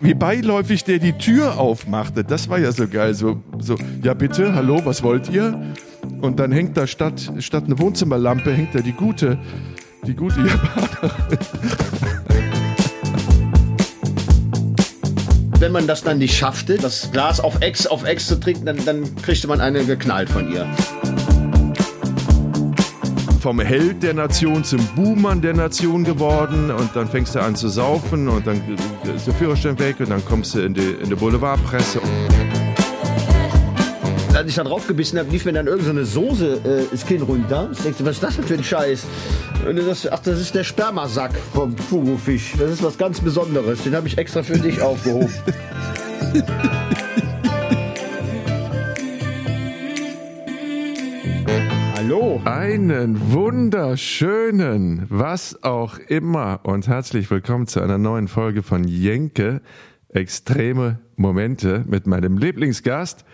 wie beiläufig der die Tür aufmachte. Das war ja so geil. So, so ja bitte, hallo, was wollt ihr? Und dann hängt da statt, statt eine Wohnzimmerlampe, hängt da die gute, die gute Japanerin. Wenn man das dann nicht schaffte, das Glas auf Ex auf Ex zu trinken, dann, dann kriegte man eine geknallt von ihr. Vom Held der Nation zum Buhmann der Nation geworden und dann fängst du an zu saufen und dann ist der Führerschein weg und dann kommst du in die, in die Boulevardpresse. Als ich da drauf gebissen habe, lief mir dann irgendeine so Soße äh, Kinn runter. Ich denke, was ist das denn für ein Scheiß? Und das, ach, das ist der Spermasack vom Fugufisch. Das ist was ganz Besonderes. Den habe ich extra für dich aufgehoben. Hallo. Einen wunderschönen, was auch immer und herzlich willkommen zu einer neuen Folge von Jenke. Extreme Momente mit meinem Lieblingsgast.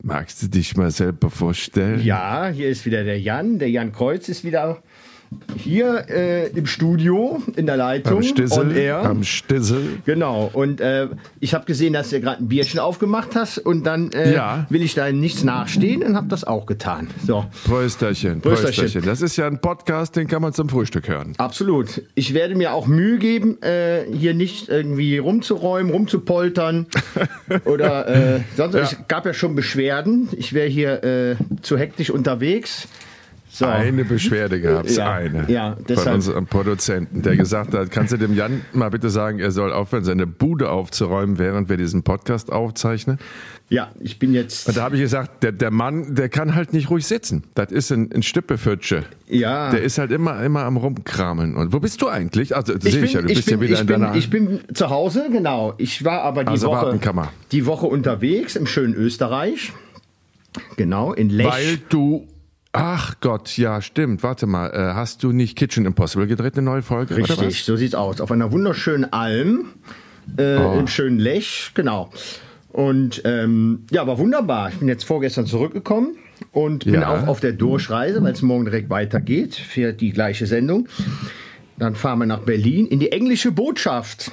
Magst du dich mal selber vorstellen? Ja, hier ist wieder der Jan. Der Jan Kreuz ist wieder hier äh, im Studio in der Leitung. Am Stissel. on air. Am Stissel. Genau, und äh, ich habe gesehen, dass du gerade ein Bierchen aufgemacht hast und dann äh, Ja. will ich da nichts nachstehen und habe das auch getan. So, Prösterchen, Prösterchen. Prösterchen. Das ist ja ein Podcast, den kann man zum Frühstück hören. absolut. Ich werde mir auch Mühe geben, äh, hier nicht irgendwie rumzuräumen, rumzupoltern oder äh, sonst. Ja. Es gab ja schon Beschwerden. Ich wäre hier äh, zu hektisch unterwegs. So. Eine Beschwerde gab es, Ja, eine. ja, von deshalb- unserem Produzenten, der gesagt hat, kannst du dem Jan mal bitte sagen, er soll aufhören, seine Bude aufzuräumen, während wir diesen Podcast aufzeichnen. Ja, ich bin jetzt. Und da habe ich gesagt, der, der Mann, der kann halt nicht ruhig sitzen. Das ist ein, ein Stippefütsche. Ja. Der ist halt immer, immer am Rumkrameln. Und wo bist du eigentlich? Also, Ich sehe bin, ich ja, du ich, bist bin, ja wieder in bin, deiner... ich bin zu Hause, genau. Ich war aber die, Also Woche, die Woche unterwegs im schönen Österreich. Genau, in Lech. weil du... Ach Gott, ja, stimmt. Warte mal, äh, hast du nicht Kitchen Impossible gedreht, eine neue Folge? Richtig, so sieht's aus. Auf einer wunderschönen Alm, äh, Oh. im schönen Lech, genau. Und ähm, ja, war wunderbar. Ich bin jetzt vorgestern zurückgekommen und bin Ja. auch auf der Durchreise, weil es morgen direkt weitergeht für die gleiche Sendung. Dann fahren wir nach Berlin in die englische Botschaft.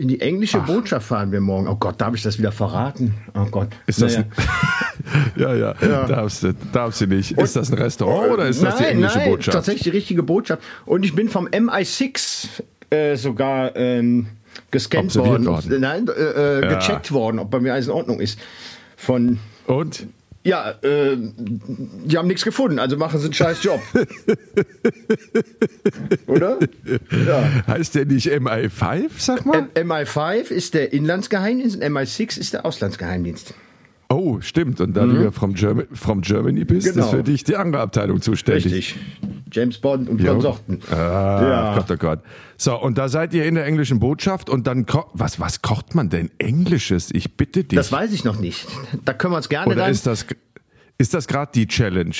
In die englische Botschaft fahren wir morgen. Oh Gott, darf ich das wieder verraten? Oh Gott. Ist das Naja. ein, ja, ja, Darfst, du, darfst du nicht. ist das ein Restaurant oder ist das die nein, englische nein, Botschaft? tatsächlich die richtige Botschaft. Und ich bin vom MI6 äh, sogar ähm, gescannt worden. worden. Nein, äh, äh, Ja. gecheckt worden, ob bei mir alles in Ordnung ist. Von, Und? Ja, äh, die haben nichts gefunden, also machen sie einen scheiß Job. Oder? Ja. Heißt der nicht MI5, sag mal? M- MI5 ist der Inlandsgeheimdienst und MI6 ist der Auslandsgeheimdienst. Oh, stimmt. Und da du ja from, Germa from Germany bist, Mhm. Genau. ist für dich die andere Abteilung zuständig. Richtig. James Bond und Jo. Konsorten. Ah, Ja. Gott, oh Gott. So, und da seid ihr in der englischen Botschaft und dann, was, was kocht man denn Englisches? Ich bitte dich. Das weiß ich noch nicht. Da können wir uns gerne Oder dann... ist das, ist das gerade die Challenge?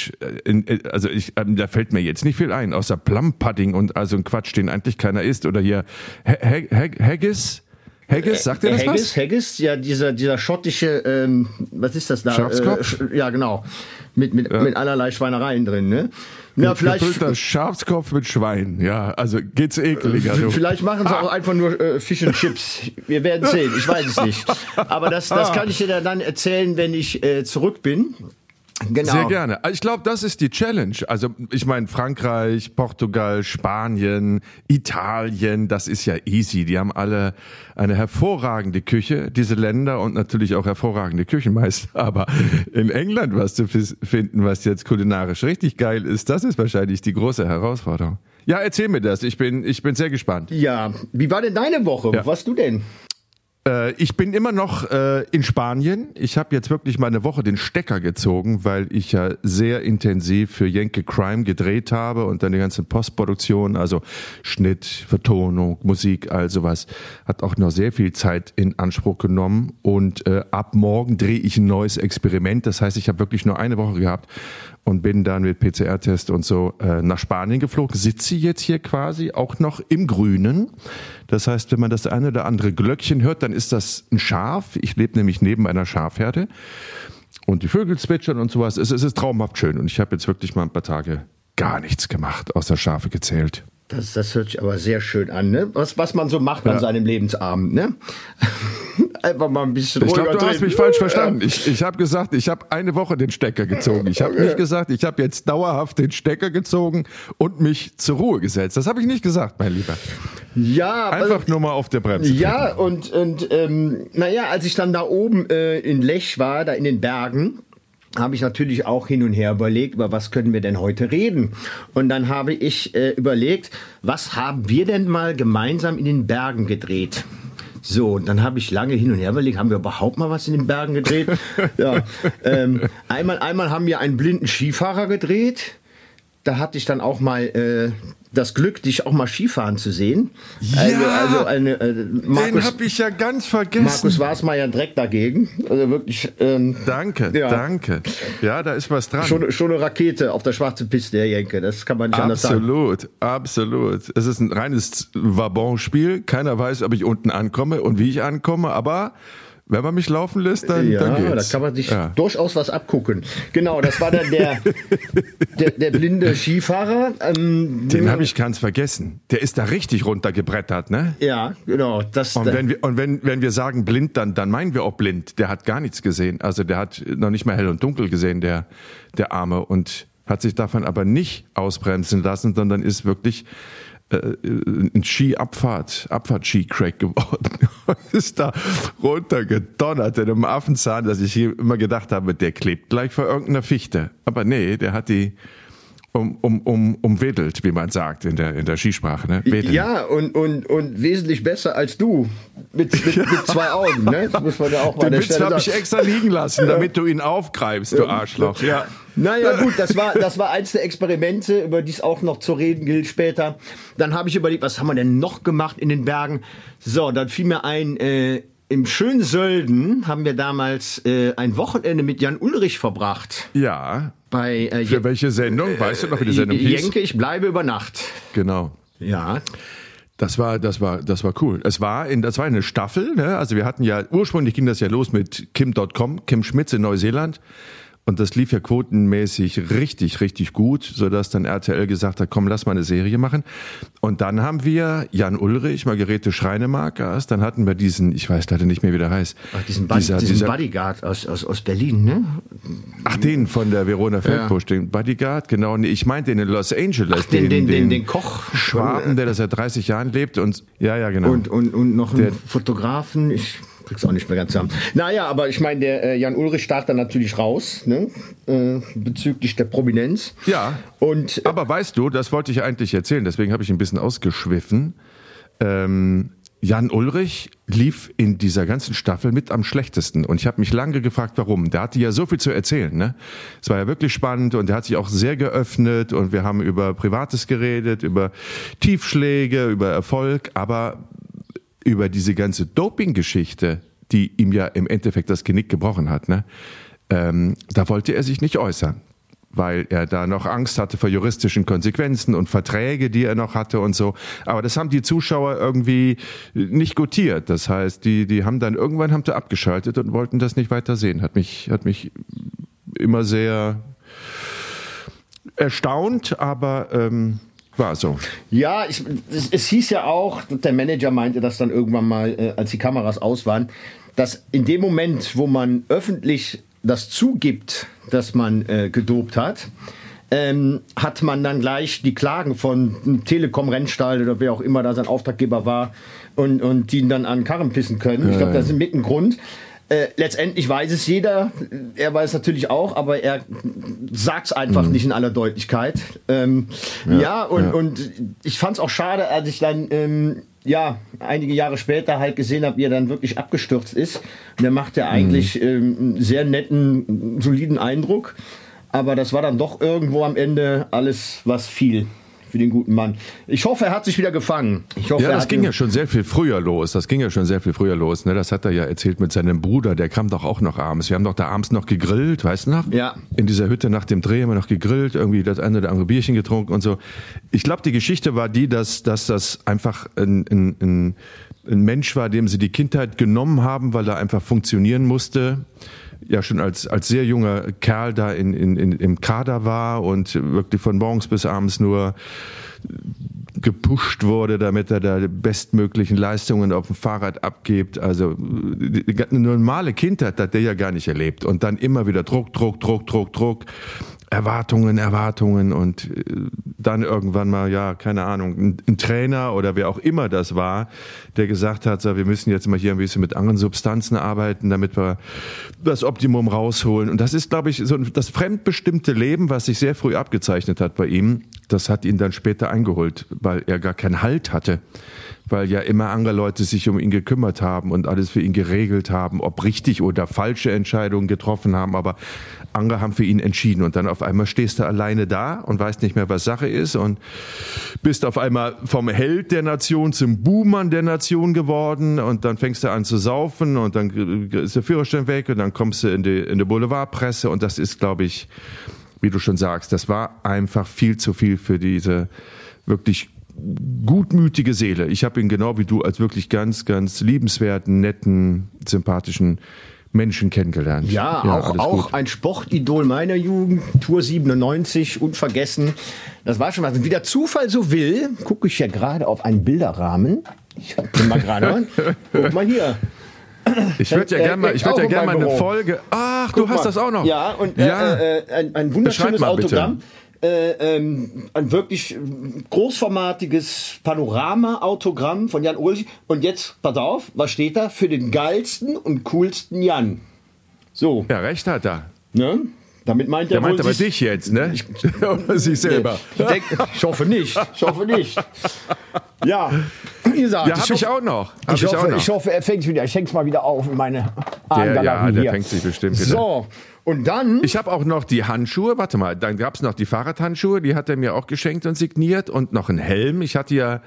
Äh, äh, Also ich, ähm, da fällt mir jetzt nicht viel ein, außer Plum Pudding und also ein Quatsch, den eigentlich keiner isst. Oder hier Ha- Ha- Ha- Haggis? Haggis, sagt ihr das Haggis, was? Haggis, ja, dieser, dieser schottische, ähm, was ist das da? Schafskopf? Äh, ja, genau. Mit, mit, mit allerlei Schweinereien drin, ne? Ja, vielleicht, Schafskopf mit Schwein. Ja, also geht's ekeliger. du. vielleicht machen sie auch einfach nur äh, Fish and Chips. Wir werden sehen, ich weiß es nicht. Aber das, das kann ich dir dann erzählen, wenn ich äh, zurück bin. Genau. Sehr gerne. Ich glaube, das ist die Challenge. Also ich meine, Frankreich, Portugal, Spanien, Italien, das ist ja easy. Die haben alle eine hervorragende Küche, diese Länder und natürlich auch hervorragende Küchenmeister. Aber in England was zu finden, was jetzt kulinarisch richtig geil ist, das ist wahrscheinlich die große Herausforderung. Ja, erzähl mir das. Ich bin, ich bin sehr gespannt. Ja, wie war denn deine Woche? Ja. Was warst du denn? Äh, ich bin immer noch äh, in Spanien. Ich habe jetzt wirklich mal eine Woche den Stecker gezogen, weil ich ja sehr intensiv für Jenke Crime gedreht habe und dann die ganze Postproduktion, also Schnitt, Vertonung, Musik, all sowas, hat auch noch sehr viel Zeit in Anspruch genommen. Und äh, ab morgen drehe ich ein neues Experiment. Das heißt, ich habe wirklich nur eine Woche gehabt und bin dann mit PCR-Test und so äh, nach Spanien geflogen. Sitze jetzt hier quasi auch noch im Grünen. Das heißt, wenn man das eine oder andere Glöckchen hört, dann ist das ein Schaf. Ich lebe nämlich neben einer Schafherde. Und die Vögel zwitschern und sowas. Es, es ist traumhaft schön. Und ich habe jetzt wirklich mal ein paar Tage gar nichts gemacht, außer Schafe gezählt. Das, das hört sich aber sehr schön an, ne? Was, was man so macht ja. an seinem Lebensabend, ne? Einfach mal ein bisschen Ich glaube, du hast mich falsch verstanden. Ich, ich habe gesagt, ich habe eine Woche den Stecker gezogen. Ich habe okay. nicht gesagt, ich habe jetzt dauerhaft den Stecker gezogen und mich zur Ruhe gesetzt. Das habe ich nicht gesagt, mein Lieber. Ja, einfach also, nur mal auf der Bremse. Ja, und, und ähm, naja, als ich dann da oben äh, in Lech war, da in den Bergen, habe ich natürlich auch hin und her überlegt, über was können wir denn heute reden. Und dann habe ich äh, überlegt, was haben wir denn mal gemeinsam in den Bergen gedreht? So, und dann habe ich lange hin und her überlegt, haben wir überhaupt mal was in den Bergen gedreht? ja, ähm, einmal, einmal haben wir einen blinden Skifahrer gedreht. Da hatte ich dann auch mal äh, das Glück, dich auch mal Skifahren zu sehen. Ja, also, also eine, äh, Markus, den habe ich ja ganz vergessen. Markus Warsmeier direkt dagegen. Also wirklich. Ähm, danke, ja. danke. Ja, da ist was dran. Schon, schon eine Rakete auf der schwarzen Piste, der Jenke. Das kann man nicht absolut, anders sagen. Absolut, absolut. Es ist ein reines Wabon-Spiel. Keiner weiß, ob ich unten ankomme und wie ich ankomme, aber wenn man mich laufen lässt, dann, ja, dann geht's. da kann man sich ja. durchaus was abgucken. Genau, das war dann der, der, der, blinde Skifahrer. Ähm, Den habe ich ganz vergessen. Der ist da richtig runtergebrettert, ne? Ja, genau. Das, und wenn wir, und wenn, wenn wir sagen blind, dann, dann meinen wir auch blind. Der hat gar nichts gesehen. Also der hat noch nicht mal hell und dunkel gesehen, der, der Arme. Und hat sich davon aber nicht ausbremsen lassen, sondern ist wirklich äh, ein Ski-Abfahrt, Abfahrt-Ski-Crack geworden ist da runtergedonnert in einem Affenzahn, dass ich immer gedacht habe, der klebt gleich vor irgendeiner Fichte. Aber nee, der hat die um, um, um, umwedelt, wie man sagt in der, in der Skisprache. Ne? Wedeln. Ja, und, und, und wesentlich besser als du. Mit, mit, mit zwei Augen. Ne? Das muss man ja auch mal Den Witz habe ich extra liegen lassen, damit du ihn aufgreifst, du Arschloch. Ja. Naja, gut, das war, das war eins der Experimente, über die es auch noch zu reden gilt später. Dann habe ich überlegt, was haben wir denn noch gemacht in den Bergen? So, dann fiel mir ein, äh, im schönen Sölden haben wir damals äh, ein Wochenende mit Jan Ulrich verbracht. Ja. Bei, äh, Für welche Sendung? Weißt du noch, wie die Sendung hieß? Jenke, ich bleibe über Nacht. Genau. Ja. Das war, das war, das war cool. Es war in, das war eine Staffel, ne? Also wir hatten ja, ursprünglich ging das ja los mit Kim.com, Kim Schmitz in Neuseeland. Und das lief ja quotenmäßig richtig, richtig gut, sodass dann RTL gesagt hat, komm, lass mal eine Serie machen. Und dann haben wir Jan Ulrich, Margarete Schreinemarkers, dann hatten wir diesen, ich weiß leider nicht mehr, wie der heißt. Ach, diesen, Bud dieser, diesen dieser, Bodyguard aus, aus, aus Berlin, ne? Ach, den von der Verona Feldbusch, ja. den Bodyguard, genau. Nee, ich meinte den in Los Angeles. Ach, den, den, den, den, den Koch. Schwaben, der das seit 30 Jahren lebt und, ja, ja, genau. Und, und, und noch einen der, Fotografen, ich krieg's auch nicht mehr ganz zusammen. Naja, aber ich meine, der äh, Jan Ulrich stach dann natürlich raus, ne? Äh, bezüglich der Prominenz. Ja. Und, äh, aber weißt du, das wollte ich eigentlich erzählen, deswegen habe ich ein bisschen ausgeschwiffen. Ähm, Jan Ulrich lief in dieser ganzen Staffel mit am schlechtesten. Und ich habe mich lange gefragt, warum. Der hatte ja so viel zu erzählen. Ne? Es war ja wirklich spannend und er hat sich auch sehr geöffnet und wir haben über Privates geredet, über Tiefschläge, über Erfolg. Aber über diese ganze Doping-Geschichte, die ihm ja im Endeffekt das Genick gebrochen hat, ne? Ähm, da wollte er sich nicht äußern, weil er da noch Angst hatte vor juristischen Konsequenzen und Verträge, die er noch hatte und so. Aber das haben die Zuschauer irgendwie nicht gutiert. Das heißt, die, die haben dann irgendwann haben sie abgeschaltet und wollten das nicht weiter sehen. Hat mich, hat mich immer sehr erstaunt, aber ähm, war so. Ja, ich, es, es, hieß ja auch, der Manager meinte das dann irgendwann mal, äh, als die Kameras aus waren, dass in dem Moment, wo man öffentlich das zugibt, dass man äh, gedopt hat, ähm, hat man dann gleich die Klagen von Telekom Rennstall oder wer auch immer da sein Auftraggeber war und, und die ihn dann an Karren pissen können. Ich glaube, das ist mit ein Grund. Äh, letztendlich weiß es jeder, er weiß natürlich auch, aber er sagt es einfach mhm. nicht in aller Deutlichkeit. Ähm, ja, ja, und, ja. und ich fand es auch schade, als ich dann ähm, ja, einige Jahre später halt gesehen habe, wie er dann wirklich abgestürzt ist. Der macht ja eigentlich mhm. ähm, einen sehr netten, soliden Eindruck. Aber das war dann doch irgendwo am Ende alles, was fiel für den guten Mann. Ich hoffe, er hat sich wieder gefangen. Ich hoffe, ja, das ging ja schon sehr viel früher los. Das ging ja schon sehr viel früher los. Ne? Das hat er ja erzählt mit seinem Bruder. Der kam doch auch noch abends. Wir haben doch da abends noch gegrillt, weißt du noch? Ja. In dieser Hütte nach dem Dreh haben wir noch gegrillt, irgendwie das eine oder andere Bierchen getrunken und so. Ich glaube, die Geschichte war die, dass, dass das einfach ein, ein, ein, ein Mensch war, dem sie die Kindheit genommen haben, weil er einfach funktionieren musste ja schon als, als sehr junger Kerl da in, in, in, im Kader war und wirklich von morgens bis abends nur gepusht wurde, damit er da die bestmöglichen Leistungen auf dem Fahrrad abgibt. Also eine normale Kindheit hat der ja gar nicht erlebt. Und dann immer wieder Druck, Druck, Druck, Druck, Druck. Erwartungen, Erwartungen und äh, dann irgendwann mal, ja, keine Ahnung, ein, Trainer oder wer auch immer das war, der gesagt hat, so, wir müssen jetzt mal hier ein bisschen mit anderen Substanzen arbeiten, damit wir das Optimum rausholen. Und das ist, glaube ich, so das fremdbestimmte Leben, was sich sehr früh abgezeichnet hat bei ihm. Das hat ihn dann später eingeholt, weil er gar keinen Halt hatte weil ja immer andere Leute sich um ihn gekümmert haben und alles für ihn geregelt haben, ob richtig oder falsche Entscheidungen getroffen haben, aber andere haben für ihn entschieden und dann auf einmal stehst du alleine da und weißt nicht mehr, was Sache ist und bist auf einmal vom Held der Nation zum Buhmann der Nation geworden und dann fängst du an zu saufen und dann ist der Führerschein weg und dann kommst du in die, in die Boulevardpresse und das ist, glaube ich, wie du schon sagst, das war einfach viel zu viel für diese wirklich gutmütige Seele. Ich habe ihn genau wie du als wirklich ganz, ganz liebenswerten, netten, sympathischen Menschen kennengelernt. Ja, ja auch, auch ein Sportidol meiner Jugend, Tour 97, unvergessen. Das war schon was. Wie der Zufall so will, gucke ich ja gerade auf einen Bilderrahmen. Ich bin mal gerade. Guck mal hier. Ich würde ja gerne mal, ich würd ja gern mal eine Folge. Ach, Guck du hast mal. das auch noch. Ja, und ja. Äh, äh, ein, ein wunderschönes Autogramm. Bitte äh, ähm, ein wirklich großformatiges Panorama-Autogramm von Jan Ulrich. Und jetzt, pass auf, was steht da? Für den geilsten und coolsten Jan. So. Ja, recht hat er. Ne? Damit meint er Der meint aber dich jetzt, ne? Ich, Oder sich selber. Ich, denk, ich, hoffe nicht. Ich hoffe nicht. Ja, wie gesagt. Ja, habe ich, auch noch. Hab ich, ich, hoffe, ich hoffe, er fängt wieder. Ich häng's mal wieder auf in meine der, Ja, der hier. fängt sich bestimmt wieder. So, und dann. Ich habe auch noch die Handschuhe, warte mal, dann gab es noch die Fahrradhandschuhe, die hat er mir auch geschenkt und signiert und noch einen Helm. Ich hatte ja.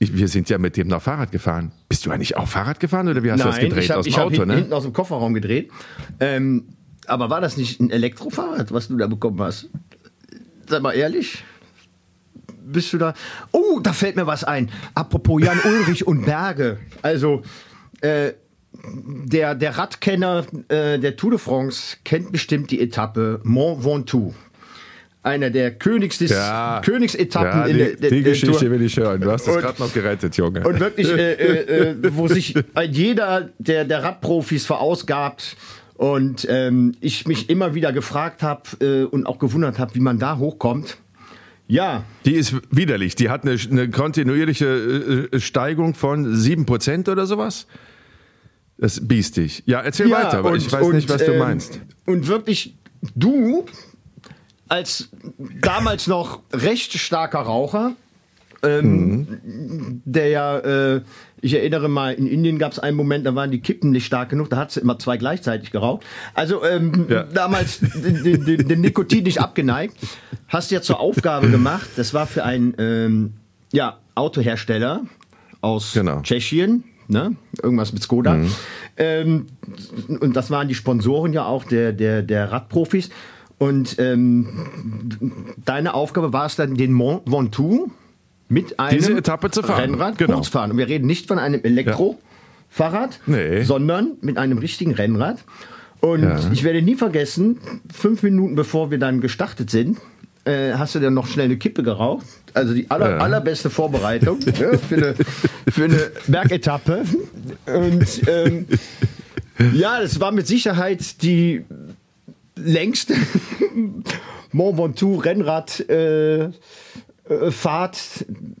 Ich, wir sind ja mit dem noch Fahrrad gefahren. Bist du eigentlich auch Fahrrad gefahren oder wie hast Nein, du das gedreht? Ich hab, aus dem ich Auto, hab ne? hinten aus dem Kofferraum gedreht. Ähm, aber war das nicht ein Elektrofahrrad, was du da bekommen hast? Sag mal ehrlich bist du da? Oh, da fällt mir was ein. Apropos Jan Ulrich und Berge. Also, äh, der, der Radkenner äh, der Tour de France kennt bestimmt die Etappe Mont Ventoux. Einer der Königs des, ja, Königsetappen ja, die, in der, der Die Geschichte der will ich hören. Du hast es gerade noch gerettet, Junge. Und wirklich, äh, äh, äh wo sich jeder der, der Radprofis verausgabt und ähm, ich mich immer wieder gefragt habe äh, und auch gewundert habe, wie man da hochkommt. Ja. Die ist widerlich. Die hat eine, eine kontinuierliche äh, Steigung von 7% oder sowas. Das ist biestig. Ja, erzähl ja, weiter, aber ich weiß und, nicht, was du ähm, meinst. Und wirklich, du als damals noch recht starker Raucher, ähm, mhm. der ja, äh, ich erinnere mal, in Indien gab es einen Moment, da waren die Kippen nicht stark genug, da hat sie immer zwei gleichzeitig geraucht. Also ähm, ja. damals den, den, den, Nikotin nicht abgeneigt, hast ja zur Aufgabe gemacht, das war für einen ähm, ja, Autohersteller aus genau. Tschechien, ne? Irgendwas mit Skoda. Mhm. Ähm, und das waren die Sponsoren ja auch der, der, der Radprofis. Und ähm, deine Aufgabe war es dann, den Mont Ventoux mit einem Diese Etappe zu fahren. Rennrad genau. kurz fahren. Und wir reden nicht von einem Elektrofahrrad, ja. nee. sondern mit einem richtigen Rennrad. Und ja. ich werde nie vergessen, fünf Minuten bevor wir dann gestartet sind, äh, hast du dann noch schnell eine Kippe geraucht. Also die aller, ja. allerbeste Vorbereitung ja, für, eine, für eine Bergetappe. Und ähm, ja, das war mit Sicherheit die längste Mont Ventoux Rennradfahrt äh, äh,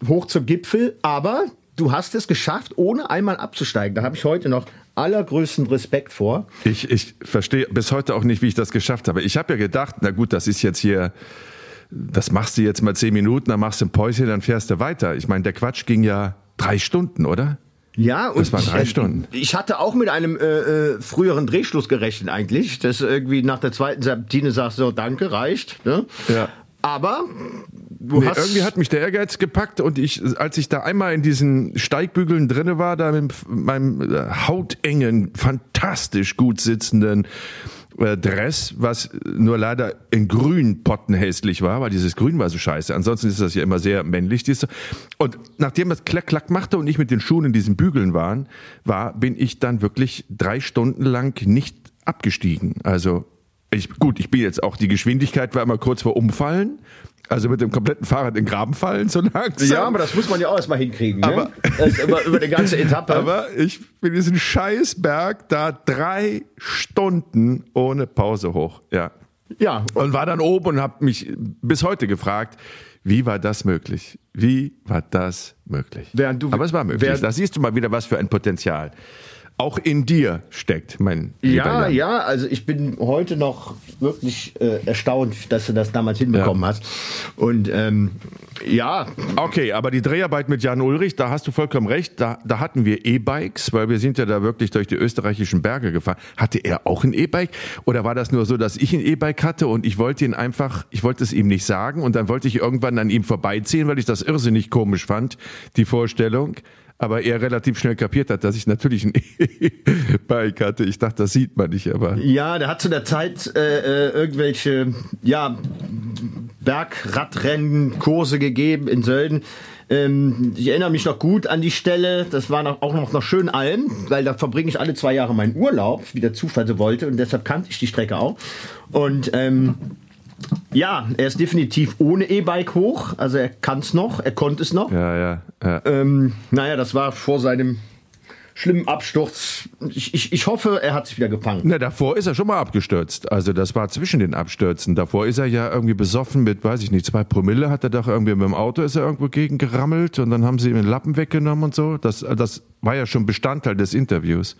hoch zum Gipfel. Aber du hast es geschafft, ohne einmal abzusteigen. Da habe ich heute noch allergrößten Respekt vor. Ich, ich verstehe bis heute auch nicht, wie ich das geschafft habe. Ich habe ja gedacht, na gut, das ist jetzt hier das machst du jetzt mal zehn Minuten, dann machst du ein Päuschen, dann fährst du weiter. Ich meine, der Quatsch ging ja drei Stunden, oder? Ja, und das waren drei ich, Stunden. Ich hatte auch mit einem äh, äh, früheren Drehschluss gerechnet eigentlich, dass irgendwie nach der zweiten Sabine sagt, so danke, reicht. Ne? Ja. Aber du nee, irgendwie hat mich der Ehrgeiz gepackt und ich, als ich da einmal in diesen Steigbügeln drinne war, da mit meinem äh, hautengen, fantastisch gut sitzenden äh, Dress, was nur leider in grün pottenhässlich war, weil dieses Grün war so scheiße. Ansonsten ist das ja immer sehr männlich. Und nachdem das klack klack machte und ich mit den Schuhen in diesen Bügeln waren, war, bin ich dann wirklich drei Stunden lang nicht abgestiegen. Also ich, gut, ich bin jetzt auch, die Geschwindigkeit war immer kurz vor Umfallen, Also mit dem kompletten Fahrrad in den Graben fallen, so langsam. Ja, aber das muss man ja auch erstmal hinkriegen. Ne? Aber, über, über die ganze Etappe. Aber ich bin diesen Scheißberg da drei Stunden ohne Pause hoch. Ja. Ja. Und war dann oben und habe mich bis heute gefragt, wie war das möglich? Wie war das möglich? Du, aber es war möglich. Da siehst du mal wieder, was für ein Potenzial auch in dir steckt, mein Ja, ja, also ich bin heute noch wirklich äh, erstaunt, dass du das damals hinbekommen ja. hast. Und ähm, ja. Okay, aber die Dreharbeit mit Jan Ulrich, da hast du vollkommen recht. Da, da hatten wir E-Bikes, weil wir sind ja da wirklich durch die österreichischen Berge gefahren. Hatte er auch ein E-Bike? Oder war das nur so, dass ich ein E-Bike hatte und ich wollte ihn einfach, ich wollte es ihm nicht sagen und dann wollte ich irgendwann an ihm vorbeiziehen, weil ich das irrsinnig komisch fand, die Vorstellung aber er relativ schnell kapiert hat, dass ich natürlich ein E-Bike hatte. Ich dachte, das sieht man nicht, aber. Ja, der hat zu der Zeit äh, äh irgendwelche ja, Bergradrennen, Kurse gegeben in Sölden. Ähm, ich erinnere mich noch gut an die Stelle, das war auch noch nach Schönalm, weil da verbringe ich alle zwei Jahre meinen Urlaub, wie der Zufall so wollte und deshalb kannte ich die Strecke auch. Und ähm, ja, er ist definitiv ohne E-Bike hoch. Also er kann es noch, er konnte es noch. Ja, ja. ja. Ähm, naja, das war vor seinem schlimmen Absturz. Ich, ich, ich hoffe, er hat sich wieder gefangen. Na, davor ist er schon mal abgestürzt. Also das war zwischen den Abstürzen. Davor ist er ja irgendwie besoffen mit, weiß ich nicht, zwei Promille hat er doch irgendwie mit dem Auto ist er irgendwo gegen gerammelt und dann haben sie ihm den Lappen weggenommen und so. Das, das war ja schon Bestandteil des Interviews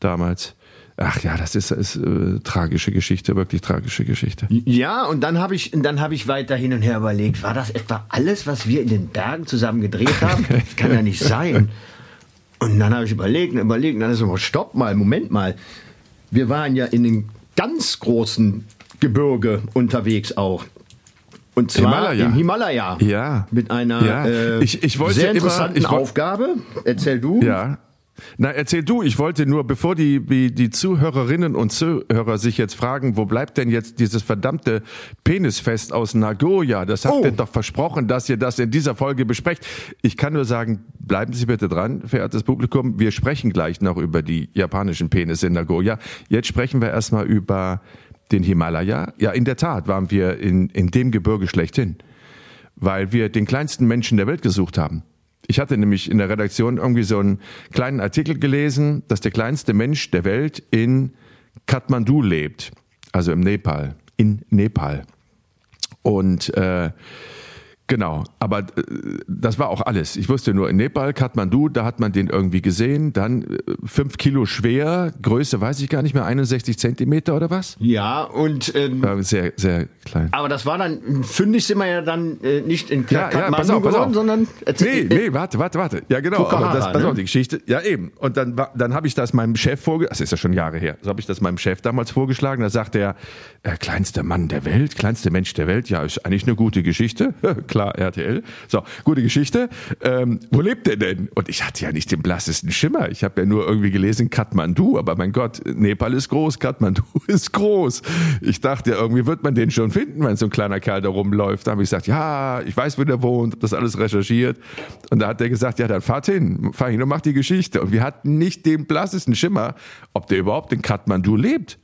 damals. Ach ja, das ist, ist äh, tragische Geschichte, wirklich tragische Geschichte. Ja, und dann habe ich, dann habe ich weiter hin und her überlegt, war das etwa alles, was wir in den Bergen zusammen gedreht haben? Das kann ja nicht sein. Und dann habe ich überlegt und überlegt, und dann ist so, stopp mal, Moment mal. Wir waren ja in den ganz großen Gebirge unterwegs auch. Und zwar Himalaya. im Himalaya. Ja. Mit einer ja. Äh, ich, ich wollte sehr interessanten immer, ich Aufgabe. Erzähl du. Ja. Na, erzähl du, ich wollte nur, bevor die, die Zuhörerinnen und Zuhörer sich jetzt fragen, wo bleibt denn jetzt dieses verdammte Penisfest aus Nagoya? Das habt oh. ihr doch versprochen, dass ihr das in dieser Folge besprecht. Ich kann nur sagen, bleiben Sie bitte dran, verehrtes Publikum. Wir sprechen gleich noch über die japanischen Penisse in Nagoya. Jetzt sprechen wir erstmal über den Himalaya. Ja, in der Tat waren wir in, in dem Gebirge schlechthin, weil wir den kleinsten Menschen der Welt gesucht haben. Ich hatte nämlich in der Redaktion irgendwie so einen kleinen Artikel gelesen, dass der kleinste Mensch der Welt in Kathmandu lebt, also im Nepal, in Nepal. Und äh, Genau, aber äh, das war auch alles. Ich wusste nur in Nepal, Kathmandu, da hat man den irgendwie gesehen. Dann äh, fünf Kilo schwer, Größe weiß ich gar nicht mehr, 61 Zentimeter oder was? Ja, und ähm, war sehr, sehr klein. Aber das war dann, fündig sind wir ja dann äh, nicht in ja, Kathmandu ja, pass auf, pass geworden, auf. sondern Nee, nee, warte, warte, warte. Ja, genau. Pokahara, aber das, pass ne? auf, die Geschichte. Ja, eben. Und dann, dann habe ich das meinem Chef vorgeschlagen, das ist ja schon Jahre her, so habe ich das meinem Chef damals vorgeschlagen. Da sagte er, äh, kleinster Mann der Welt, kleinster Mensch der Welt, ja, ist eigentlich eine gute Geschichte. klar, RTL. So, gute Geschichte. Ähm, wo lebt der denn? Und ich hatte ja nicht den blassesten Schimmer. Ich habe ja nur irgendwie gelesen Kathmandu, aber mein Gott, Nepal ist groß, Kathmandu ist groß. Ich dachte ja, irgendwie wird man den schon finden, wenn so ein kleiner Kerl da rumläuft. Da habe ich gesagt, ja, ich weiß, wo der wohnt, hab das alles recherchiert. Und da hat der gesagt, ja, dann fahrt hin, fahr hin und mach die Geschichte. Und wir hatten nicht den blassesten Schimmer, ob der überhaupt in Kathmandu lebt.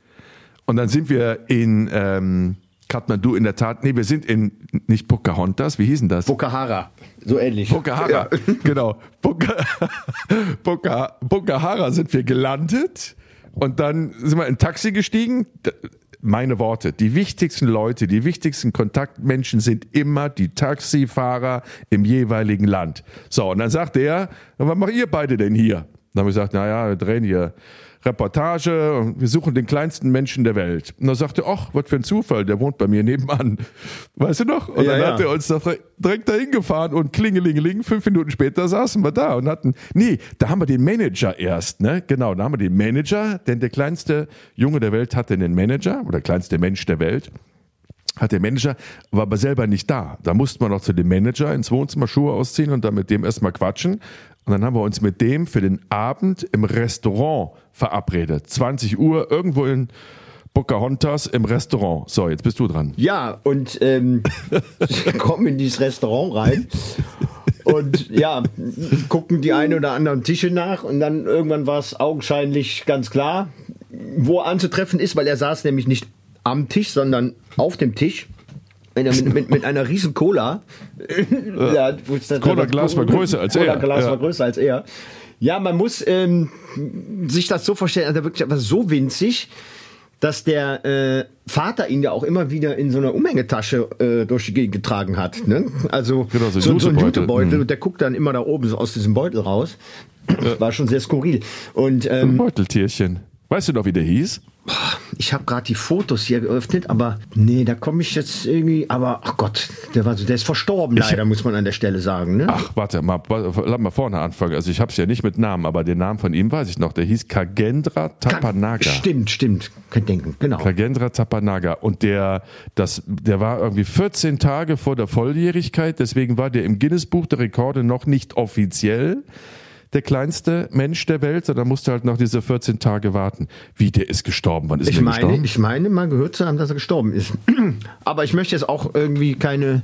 Und dann sind wir in ähm, Kathmandu in der Tat, nee, wir sind in, nicht Pocahontas, wie hießen das? Pocahara, so ähnlich. Pocahara, ja. genau. Pocahara sind wir gelandet und dann sind wir in ein Taxi gestiegen. Meine Worte, die wichtigsten Leute, die wichtigsten Kontaktmenschen sind immer die Taxifahrer im jeweiligen Land. So, und dann sagt er, was macht ihr beide denn hier? Dann haben wir gesagt, naja, wir drehen hier Reportage, wir suchen den kleinsten Menschen der Welt. Und dann sagte, ach, was für ein Zufall, der wohnt bei mir nebenan. Weißt du noch? Und ja, dann ja. hat er uns doch direkt dahin gefahren und klingelingeling, fünf Minuten später saßen wir da und hatten, nee, da haben wir den Manager erst, ne? Genau, da haben wir den Manager, denn der kleinste Junge der Welt hatte einen Manager oder kleinste Mensch der Welt hat der Manager, war aber selber nicht da. Da musste man noch zu dem Manager ins Wohnzimmer Schuhe ausziehen und dann mit dem erstmal quatschen. Und dann haben wir uns mit dem für den Abend im Restaurant verabredet. 20 Uhr irgendwo in Pocahontas im Restaurant. So, jetzt bist du dran. Ja, und ähm, ich komme in dieses Restaurant rein und ja, gucken die ein oder anderen Tische nach und dann irgendwann war es augenscheinlich ganz klar, wo er anzutreffen ist, weil er saß nämlich nicht am Tisch, sondern auf dem Tisch. wenn er mit, mit, mit einer riesen Cola. ja, Cola-Glas war größer als Cola er. Cola-Glas Ja. war größer als er. Ja, man muss ähm, sich das so vorstellen, also wirklich aber so winzig, dass der äh, Vater ihn ja auch immer wieder in so einer Umhängetasche äh, durch die Gegend getragen hat. Ne? Also Genau, so so, so ein Jutebeutel. Mhm. und der guckt dann immer da oben so aus diesem Beutel raus. War schon sehr skurril. Und ähm, Beuteltierchen. Weißt du noch, wie der hieß? Ich habe gerade die Fotos hier geöffnet, aber nee, da komme ich jetzt irgendwie. Aber ach Gott, der war so, der ist verstorben leider, muss man an der Stelle sagen. Ne? Ach, warte mal, lass mal vorne anfangen. Also ich habe es ja nicht mit Namen, aber den Namen von ihm weiß ich noch. Der hieß Kagendra Tapanaga. Stimmt, stimmt. Kann denken, genau. Kagendra Tapanaga. Und der, das, der war irgendwie 14 Tage vor der Volljährigkeit, deswegen war der im Guinness-Buch der Rekorde noch nicht offiziell der kleinste Mensch der Welt, sondern musste halt noch diese 14 Tage warten. Wie, der ist gestorben? Wann ist Ich der meine, gestorben? ich meine, mal gehört zu haben, dass er gestorben ist. Aber ich möchte jetzt auch irgendwie keine.